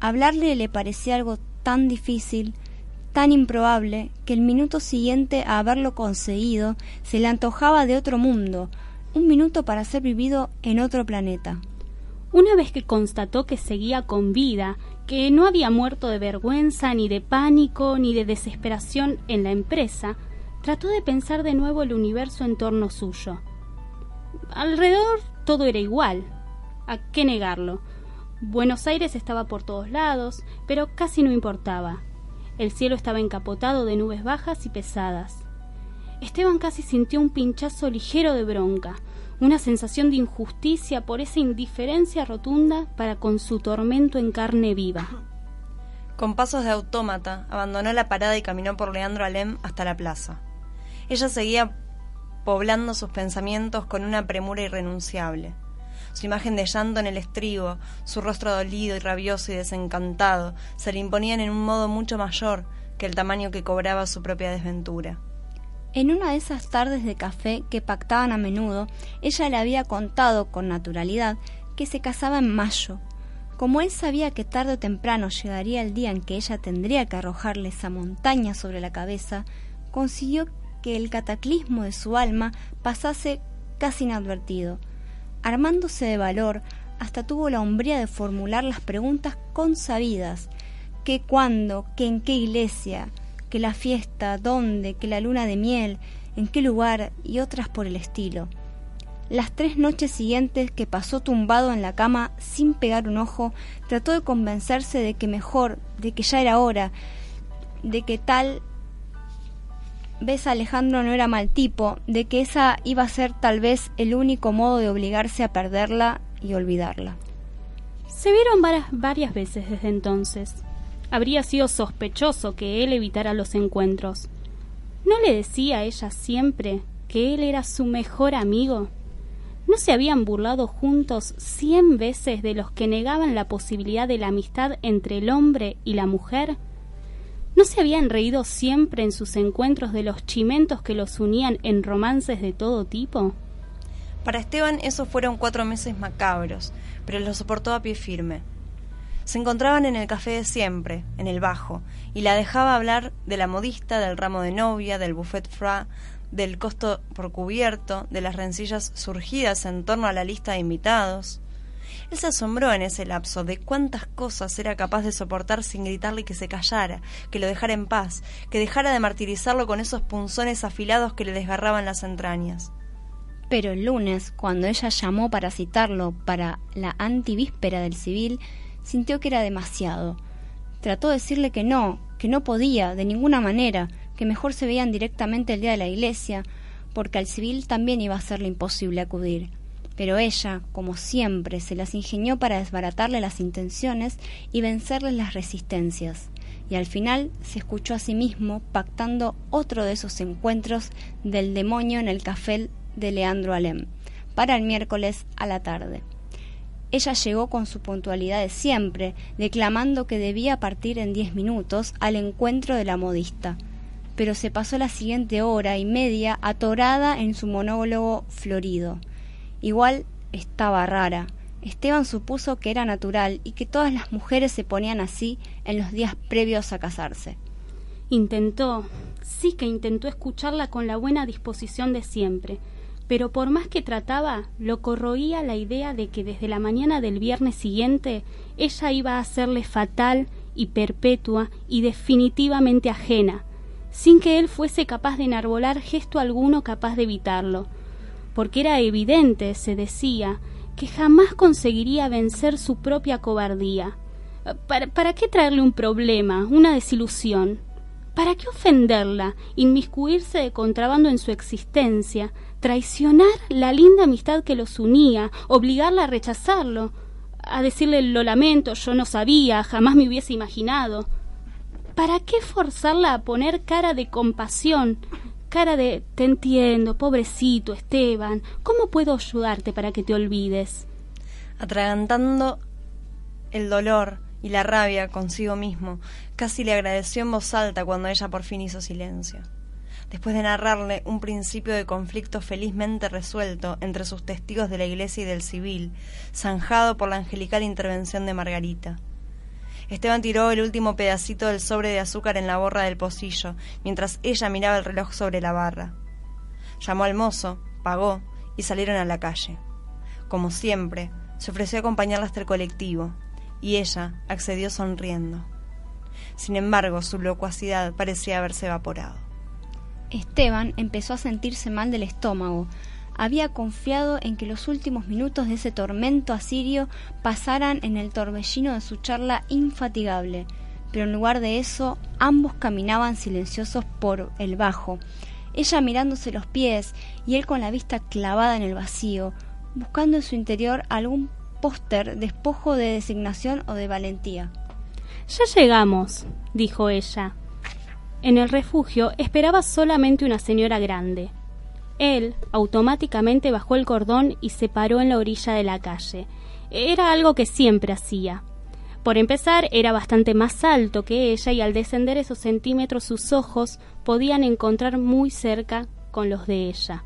Hablarle le parecía algo tan difícil, tan improbable, que el minuto siguiente a haberlo conseguido se le antojaba de otro mundo, un minuto para ser vivido en otro planeta. Una vez que constató que seguía con vida, que no había muerto de vergüenza, ni de pánico, ni de desesperación en la empresa, trató de pensar de nuevo el universo en torno suyo. Alrededor todo era igual, ¿A qué negarlo? Buenos Aires estaba por todos lados, pero casi no importaba. El cielo estaba encapotado de nubes bajas y pesadas. Esteban casi sintió un pinchazo ligero de bronca, una sensación de injusticia por esa indiferencia rotunda para con su tormento en carne viva. Con pasos de autómata, abandonó la parada y caminó por Leandro Alem hasta la plaza. Ella seguía poblando sus pensamientos con una premura irrenunciable su imagen de llanto en el estribo, su rostro dolido y rabioso y desencantado, se le imponían en un modo mucho mayor que el tamaño que cobraba su propia desventura. En una de esas tardes de café que pactaban a menudo, ella le había contado con naturalidad que se casaba en mayo. Como él sabía que tarde o temprano llegaría el día en que ella tendría que arrojarle esa montaña sobre la cabeza, consiguió que el cataclismo de su alma pasase casi inadvertido, Armándose de valor, hasta tuvo la hombría de formular las preguntas consabidas. Qué, cuándo, qué, en qué iglesia, que la fiesta, dónde, que la luna de miel, en qué lugar y otras por el estilo. Las tres noches siguientes que pasó tumbado en la cama sin pegar un ojo, trató de convencerse de que mejor, de que ya era hora, de que tal vez Alejandro no era mal tipo, de que esa iba a ser tal vez el único modo de obligarse a perderla y olvidarla. Se vieron varias, varias veces desde entonces. Habría sido sospechoso que él evitara los encuentros. ¿No le decía a ella siempre que él era su mejor amigo? ¿No se habían burlado juntos cien veces de los que negaban la posibilidad de la amistad entre el hombre y la mujer? ¿No se habían reído siempre en sus encuentros de los chimentos que los unían en romances de todo tipo? Para Esteban esos fueron cuatro meses macabros, pero lo soportó a pie firme. Se encontraban en el café de siempre, en el bajo, y la dejaba hablar de la modista, del ramo de novia, del buffet fra, del costo por cubierto, de las rencillas surgidas en torno a la lista de invitados. Él se asombró en ese lapso de cuántas cosas era capaz de soportar sin gritarle que se callara, que lo dejara en paz, que dejara de martirizarlo con esos punzones afilados que le desgarraban las entrañas. Pero el lunes, cuando ella llamó para citarlo para la antivíspera del civil, sintió que era demasiado. Trató de decirle que no, que no podía, de ninguna manera, que mejor se veían directamente el día de la iglesia, porque al civil también iba a serle imposible acudir pero ella, como siempre, se las ingenió para desbaratarle las intenciones y vencerle las resistencias, y al final se escuchó a sí mismo pactando otro de esos encuentros del demonio en el café de Leandro Alem, para el miércoles a la tarde. Ella llegó con su puntualidad de siempre, declamando que debía partir en diez minutos al encuentro de la modista, pero se pasó la siguiente hora y media atorada en su monólogo florido. Igual estaba rara. Esteban supuso que era natural y que todas las mujeres se ponían así en los días previos a casarse. Intentó, sí que intentó escucharla con la buena disposición de siempre, pero por más que trataba, lo corroía la idea de que desde la mañana del viernes siguiente ella iba a hacerle fatal y perpetua y definitivamente ajena, sin que él fuese capaz de enarbolar gesto alguno capaz de evitarlo, porque era evidente, se decía, que jamás conseguiría vencer su propia cobardía. ¿Para, qué traerle un problema, una desilusión? ¿Para qué ofenderla, inmiscuirse de contrabando en su existencia, traicionar la linda amistad que los unía, obligarla a rechazarlo, a decirle lo lamento, yo no sabía, jamás me hubiese imaginado? ¿Para qué forzarla a poner cara de compasión, cara de te entiendo, pobrecito Esteban, ¿cómo puedo ayudarte para que te olvides? Atragantando el dolor y la rabia consigo mismo, casi le agradeció en voz alta cuando ella por fin hizo silencio. Después de narrarle un principio de conflicto felizmente resuelto entre sus testigos de la iglesia y del civil, zanjado por la angelical intervención de Margarita. Esteban tiró el último pedacito del sobre de azúcar en la borra del pocillo, mientras ella miraba el reloj sobre la barra. Llamó al mozo, pagó y salieron a la calle. Como siempre, se ofreció a acompañarla hasta el colectivo, y ella accedió sonriendo. Sin embargo, su locuacidad parecía haberse evaporado. Esteban empezó a sentirse mal del estómago, había confiado en que los últimos minutos de ese tormento asirio pasaran en el torbellino de su charla infatigable, pero en lugar de eso ambos caminaban silenciosos por el bajo, ella mirándose los pies y él con la vista clavada en el vacío, buscando en su interior algún póster despojo de designación o de valentía. Ya llegamos, dijo ella. En el refugio esperaba solamente una señora grande, él automáticamente bajó el cordón y se paró en la orilla de la calle. Era algo que siempre hacía. Por empezar, era bastante más alto que ella y al descender esos centímetros sus ojos podían encontrar muy cerca con los de ella.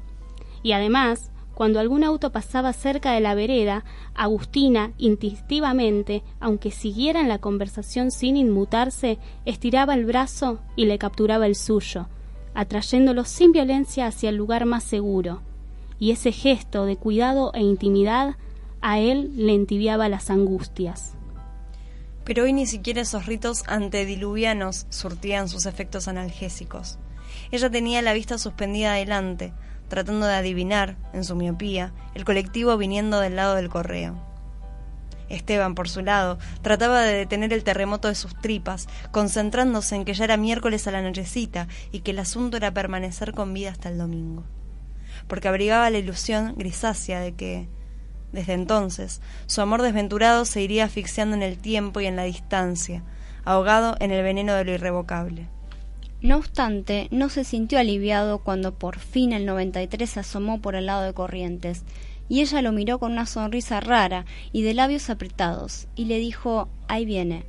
Y además, cuando algún auto pasaba cerca de la vereda, Agustina, instintivamente, aunque siguiera en la conversación sin inmutarse, estiraba el brazo y le capturaba el suyo, atrayéndolo sin violencia hacia el lugar más seguro, y ese gesto de cuidado e intimidad a él le entibiaba las angustias. Pero hoy ni siquiera esos ritos antediluvianos surtían sus efectos analgésicos. Ella tenía la vista suspendida adelante, tratando de adivinar, en su miopía, el colectivo viniendo del lado del correo. Esteban, por su lado, trataba de detener el terremoto de sus tripas, concentrándose en que ya era miércoles a la nochecita y que el asunto era permanecer con vida hasta el domingo. Porque abrigaba la ilusión grisácea de que, desde entonces, su amor desventurado se iría asfixiando en el tiempo y en la distancia, ahogado en el veneno de lo irrevocable. No obstante, no se sintió aliviado cuando por fin el 93 se asomó por el lado de Corrientes, y ella lo miró con una sonrisa rara y de labios apretados, y le dijo ahí viene,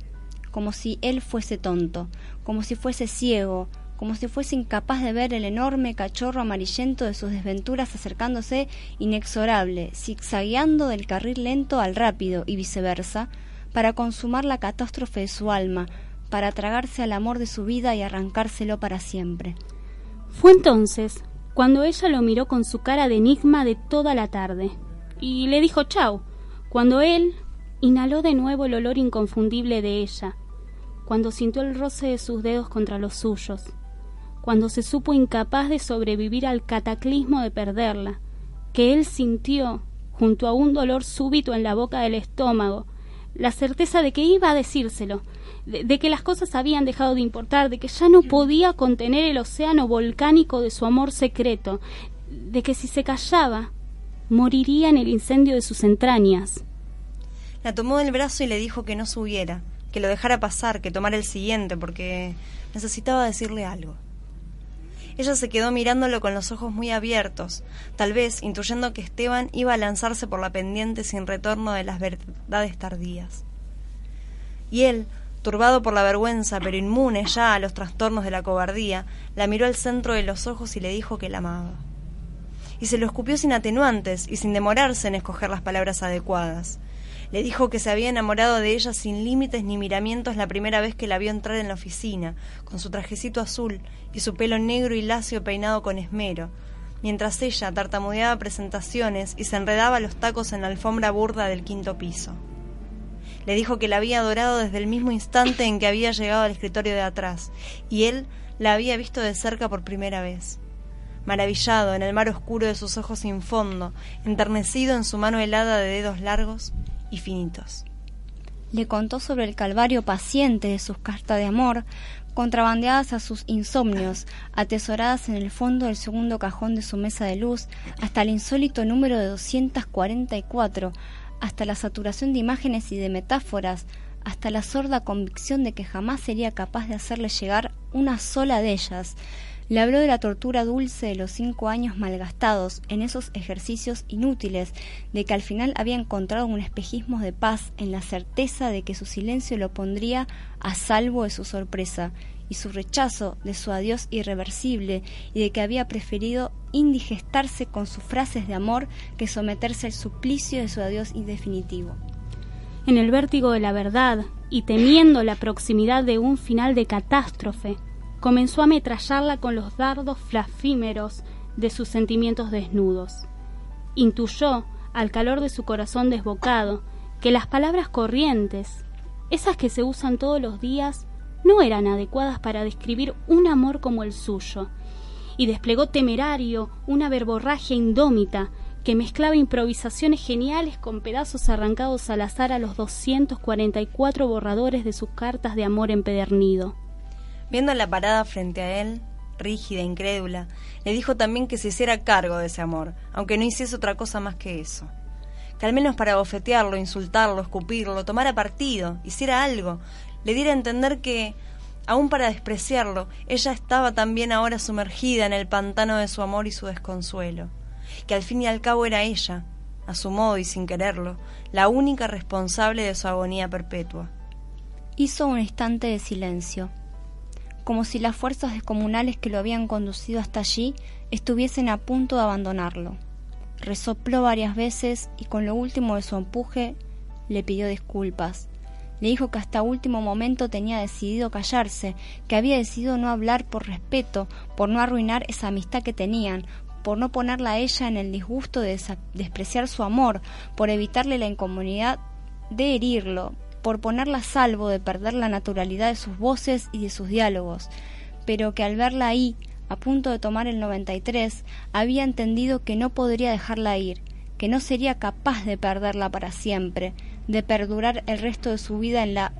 como si él fuese tonto, como si fuese ciego, como si fuese incapaz de ver el enorme cachorro amarillento de sus desventuras acercándose inexorable, zigzagueando del carril lento al rápido y viceversa, para consumar la catástrofe de su alma, para tragarse al amor de su vida y arrancárselo para siempre. Fue entonces cuando ella lo miró con su cara de enigma de toda la tarde, y le dijo chau, cuando él inhaló de nuevo el olor inconfundible de ella, cuando sintió el roce de sus dedos contra los suyos, cuando se supo incapaz de sobrevivir al cataclismo de perderla, que él sintió, junto a un dolor súbito en la boca del estómago, la certeza de que iba a decírselo, de, que las cosas habían dejado de importar, de que ya no podía contener el océano volcánico de su amor secreto, de que si se callaba, moriría en el incendio de sus entrañas. La tomó del brazo y le dijo que no subiera, que lo dejara pasar, que tomara el siguiente, porque necesitaba decirle algo. Ella se quedó mirándolo con los ojos muy abiertos, tal vez intuyendo que Esteban iba a lanzarse por la pendiente sin retorno de las verdades tardías. Y él, turbado por la vergüenza, pero inmune ya a los trastornos de la cobardía, la miró al centro de los ojos y le dijo que la amaba. Y se lo escupió sin atenuantes y sin demorarse en escoger las palabras adecuadas. Le dijo que se había enamorado de ella sin límites ni miramientos la primera vez que la vio entrar en la oficina, con su trajecito azul y su pelo negro y lacio peinado con esmero, mientras ella tartamudeaba presentaciones y se enredaba los tacos en la alfombra burda del quinto piso. Le dijo que la había adorado desde el mismo instante en que había llegado al escritorio de atrás, y él la había visto de cerca por primera vez. Maravillado en el mar oscuro de sus ojos sin fondo, enternecido en su mano helada de dedos largos, finitos. Le contó sobre el calvario paciente de sus cartas de amor, contrabandeadas a sus insomnios, atesoradas en el fondo del segundo cajón de su mesa de luz, hasta el insólito número de 244, hasta la saturación de imágenes y de metáforas, hasta la sorda convicción de que jamás sería capaz de hacerle llegar una sola de ellas, le habló de la tortura dulce de los cinco años malgastados en esos ejercicios inútiles, de que al final había encontrado un espejismo de paz en la certeza de que su silencio lo pondría a salvo de su sorpresa y su rechazo de su adiós irreversible y de que había preferido indigestarse con sus frases de amor que someterse al suplicio de su adiós indefinitivo. En el vértigo de la verdad y temiendo la proximidad de un final de catástrofe, comenzó a ametrallarla con los dardos flafímeros de sus sentimientos desnudos. Intuyó, al calor de su corazón desbocado, que las palabras corrientes, esas que se usan todos los días, no eran adecuadas para describir un amor como el suyo, y desplegó temerario una verborragia indómita que mezclaba improvisaciones geniales con pedazos arrancados al azar a los 244 borradores de sus cartas de amor empedernido. Viendo la parada frente a él, rígida, incrédula, le dijo también que se hiciera cargo de ese amor, aunque no hiciese otra cosa más que eso. Que al menos para bofetearlo, insultarlo, escupirlo, tomara partido, hiciera algo, le diera a entender que, aun para despreciarlo, ella estaba también ahora sumergida en el pantano de su amor y su desconsuelo, que al fin y al cabo era ella, a su modo y sin quererlo, la única responsable de su agonía perpetua. Hizo un instante de silencio como si las fuerzas descomunales que lo habían conducido hasta allí estuviesen a punto de abandonarlo. Resopló varias veces y con lo último de su empuje le pidió disculpas. Le dijo que hasta último momento tenía decidido callarse, que había decidido no hablar por respeto, por no arruinar esa amistad que tenían, por no ponerla a ella en el disgusto de despreciar su amor, por evitarle la incomodidad de herirlo, por ponerla a salvo de perder la naturalidad de sus voces y de sus diálogos, pero que al verla ahí, a punto de tomar el 93, había entendido que no podría dejarla ir, que no sería capaz de perderla para siempre, de perdurar el resto de su vida en la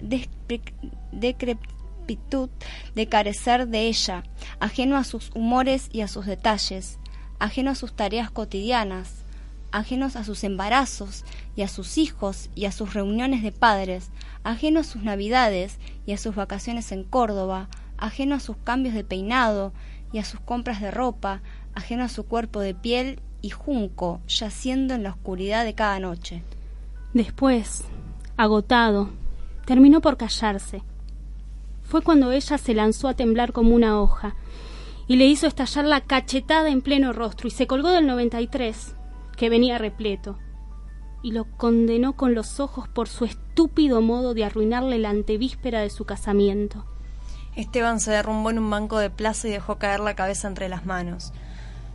decrepitud de carecer de ella, ajeno a sus humores y a sus detalles, ajeno a sus tareas cotidianas, ajenos a sus embarazos y a sus hijos y a sus reuniones de padres, ajeno a sus navidades y a sus vacaciones en Córdoba, ajeno a sus cambios de peinado y a sus compras de ropa, ajeno a su cuerpo de piel y junco, yaciendo en la oscuridad de cada noche. Después, agotado, terminó por callarse. Fue cuando ella se lanzó a temblar como una hoja y le hizo estallar la cachetada en pleno rostro y se colgó del 93, que venía repleto, y lo condenó con los ojos por su estúpido modo de arruinarle la antevíspera de su casamiento. Esteban se derrumbó en un banco de plaza y dejó caer la cabeza entre las manos,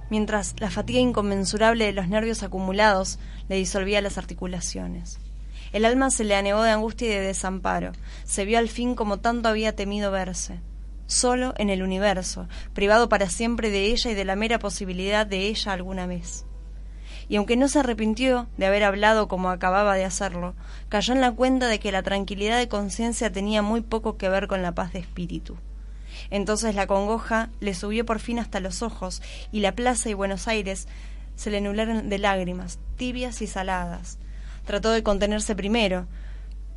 mientras la fatiga inconmensurable de los nervios acumulados le disolvía las articulaciones. El alma se le anegó de angustia y de desamparo. Se vio al fin como tanto había temido verse, solo en el universo, privado para siempre de ella y de la mera posibilidad de ella alguna vez. Y aunque no se arrepintió de haber hablado como acababa de hacerlo, cayó en la cuenta de que la tranquilidad de conciencia tenía muy poco que ver con la paz de espíritu. Entonces la congoja le subió por fin hasta los ojos y la plaza y Buenos Aires se le nublaron de lágrimas, tibias y saladas. Trató de contenerse primero,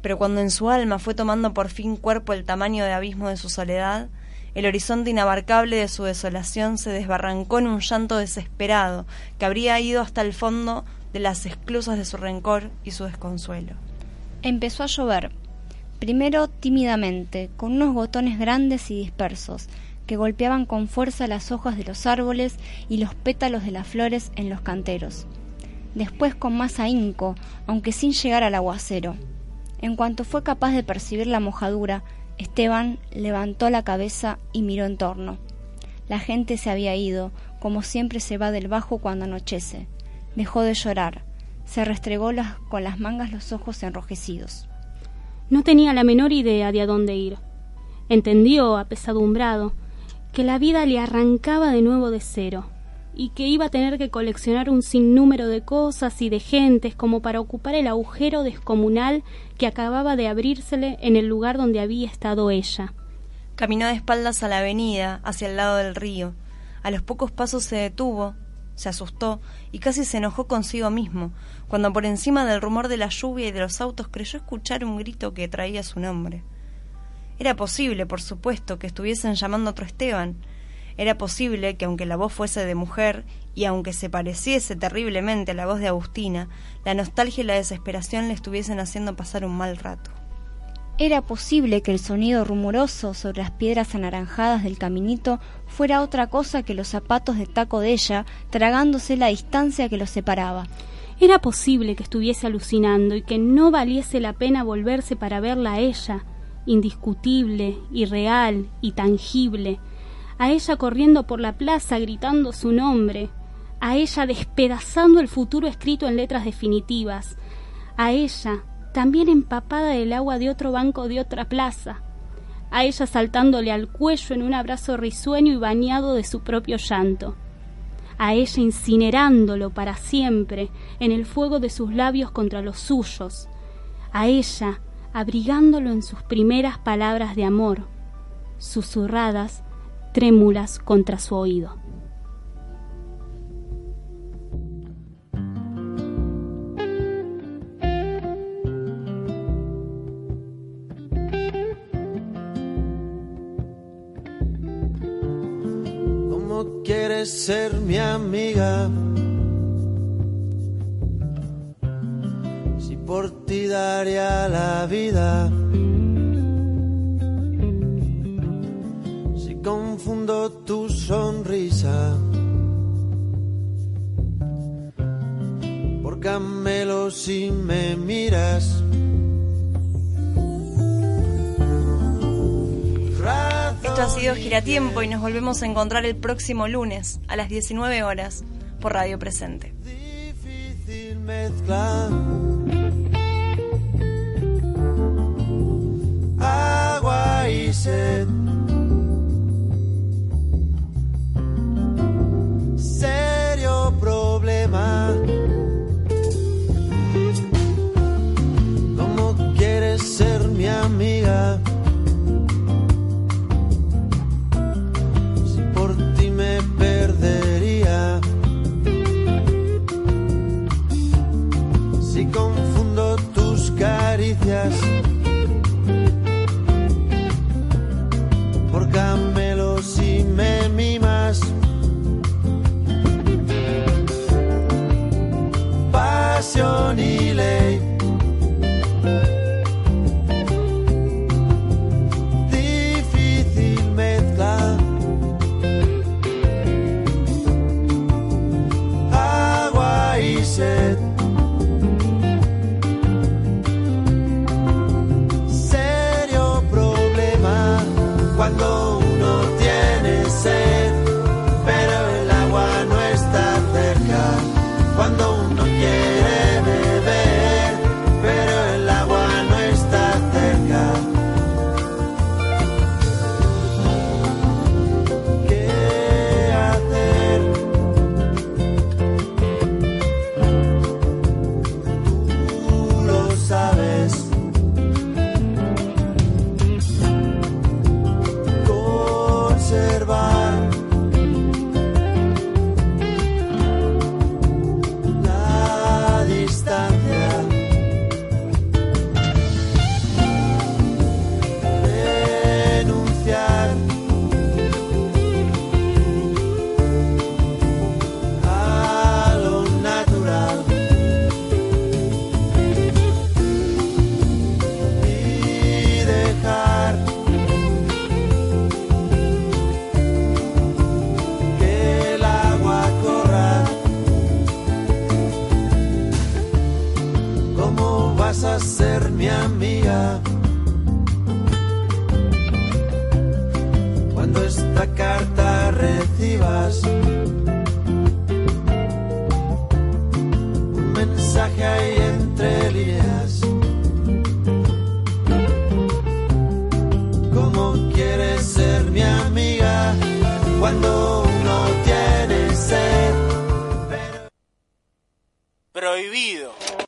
pero cuando en su alma fue tomando por fin cuerpo el tamaño de abismo de su soledad, el horizonte inabarcable de su desolación se desbarrancó en un llanto desesperado que habría ido hasta el fondo de las esclusas de su rencor y su desconsuelo. Empezó a llover, primero tímidamente, con unos gotones grandes y dispersos, que golpeaban con fuerza las hojas de los árboles y los pétalos de las flores en los canteros después con más ahínco, aunque sin llegar al aguacero. En cuanto fue capaz de percibir la mojadura, Esteban levantó la cabeza y miró en torno. La gente se había ido, como siempre se va del bajo cuando anochece. Dejó de llorar. Se restregó con las mangas los ojos enrojecidos. No tenía la menor idea de a dónde ir. Entendió, apesadumbrado, que la vida le arrancaba de nuevo de cero, y que iba a tener que coleccionar un sinnúmero de cosas y de gentes como para ocupar el agujero descomunal que acababa de abrírsele en el lugar donde había estado ella. Caminó de espaldas a la avenida, hacia el lado del río. A los pocos pasos se detuvo, se asustó y casi se enojó consigo mismo, cuando por encima del rumor de la lluvia y de los autos creyó escuchar un grito que traía su nombre. Era posible, por supuesto, que estuviesen llamando a otro Esteban, era posible que aunque la voz fuese de mujer y aunque se pareciese terriblemente a la voz de Agustina, la nostalgia y la desesperación le estuviesen haciendo pasar un mal rato. Era posible que el sonido rumoroso sobre las piedras anaranjadas del caminito fuera otra cosa que los zapatos de taco de ella tragándose la distancia que los separaba. Era posible que estuviese alucinando y que no valiese la pena volverse para verla a ella, indiscutible, irreal y tangible, a ella corriendo por la plaza gritando su nombre, a ella despedazando el futuro escrito en letras definitivas, a ella también empapada del agua de otro banco de otra plaza, a ella saltándole al cuello en un abrazo risueño y bañado de su propio llanto, a ella incinerándolo para siempre en el fuego de sus labios contra los suyos, a ella abrigándolo en sus primeras palabras de amor, susurradas trémulas contra su oído. ¿Cómo quieres ser mi amiga? Si por ti daría la vida. casa por Camelo si me miras Esto ha sido Giratiempo y nos volvemos a encontrar el próximo lunes a las 19 horas por Radio Presente. Difícil mezclar agua y sed. problema. ¿Cómo quieres ser mi amiga? Si por ti me perdería. Si confundo tus caricias.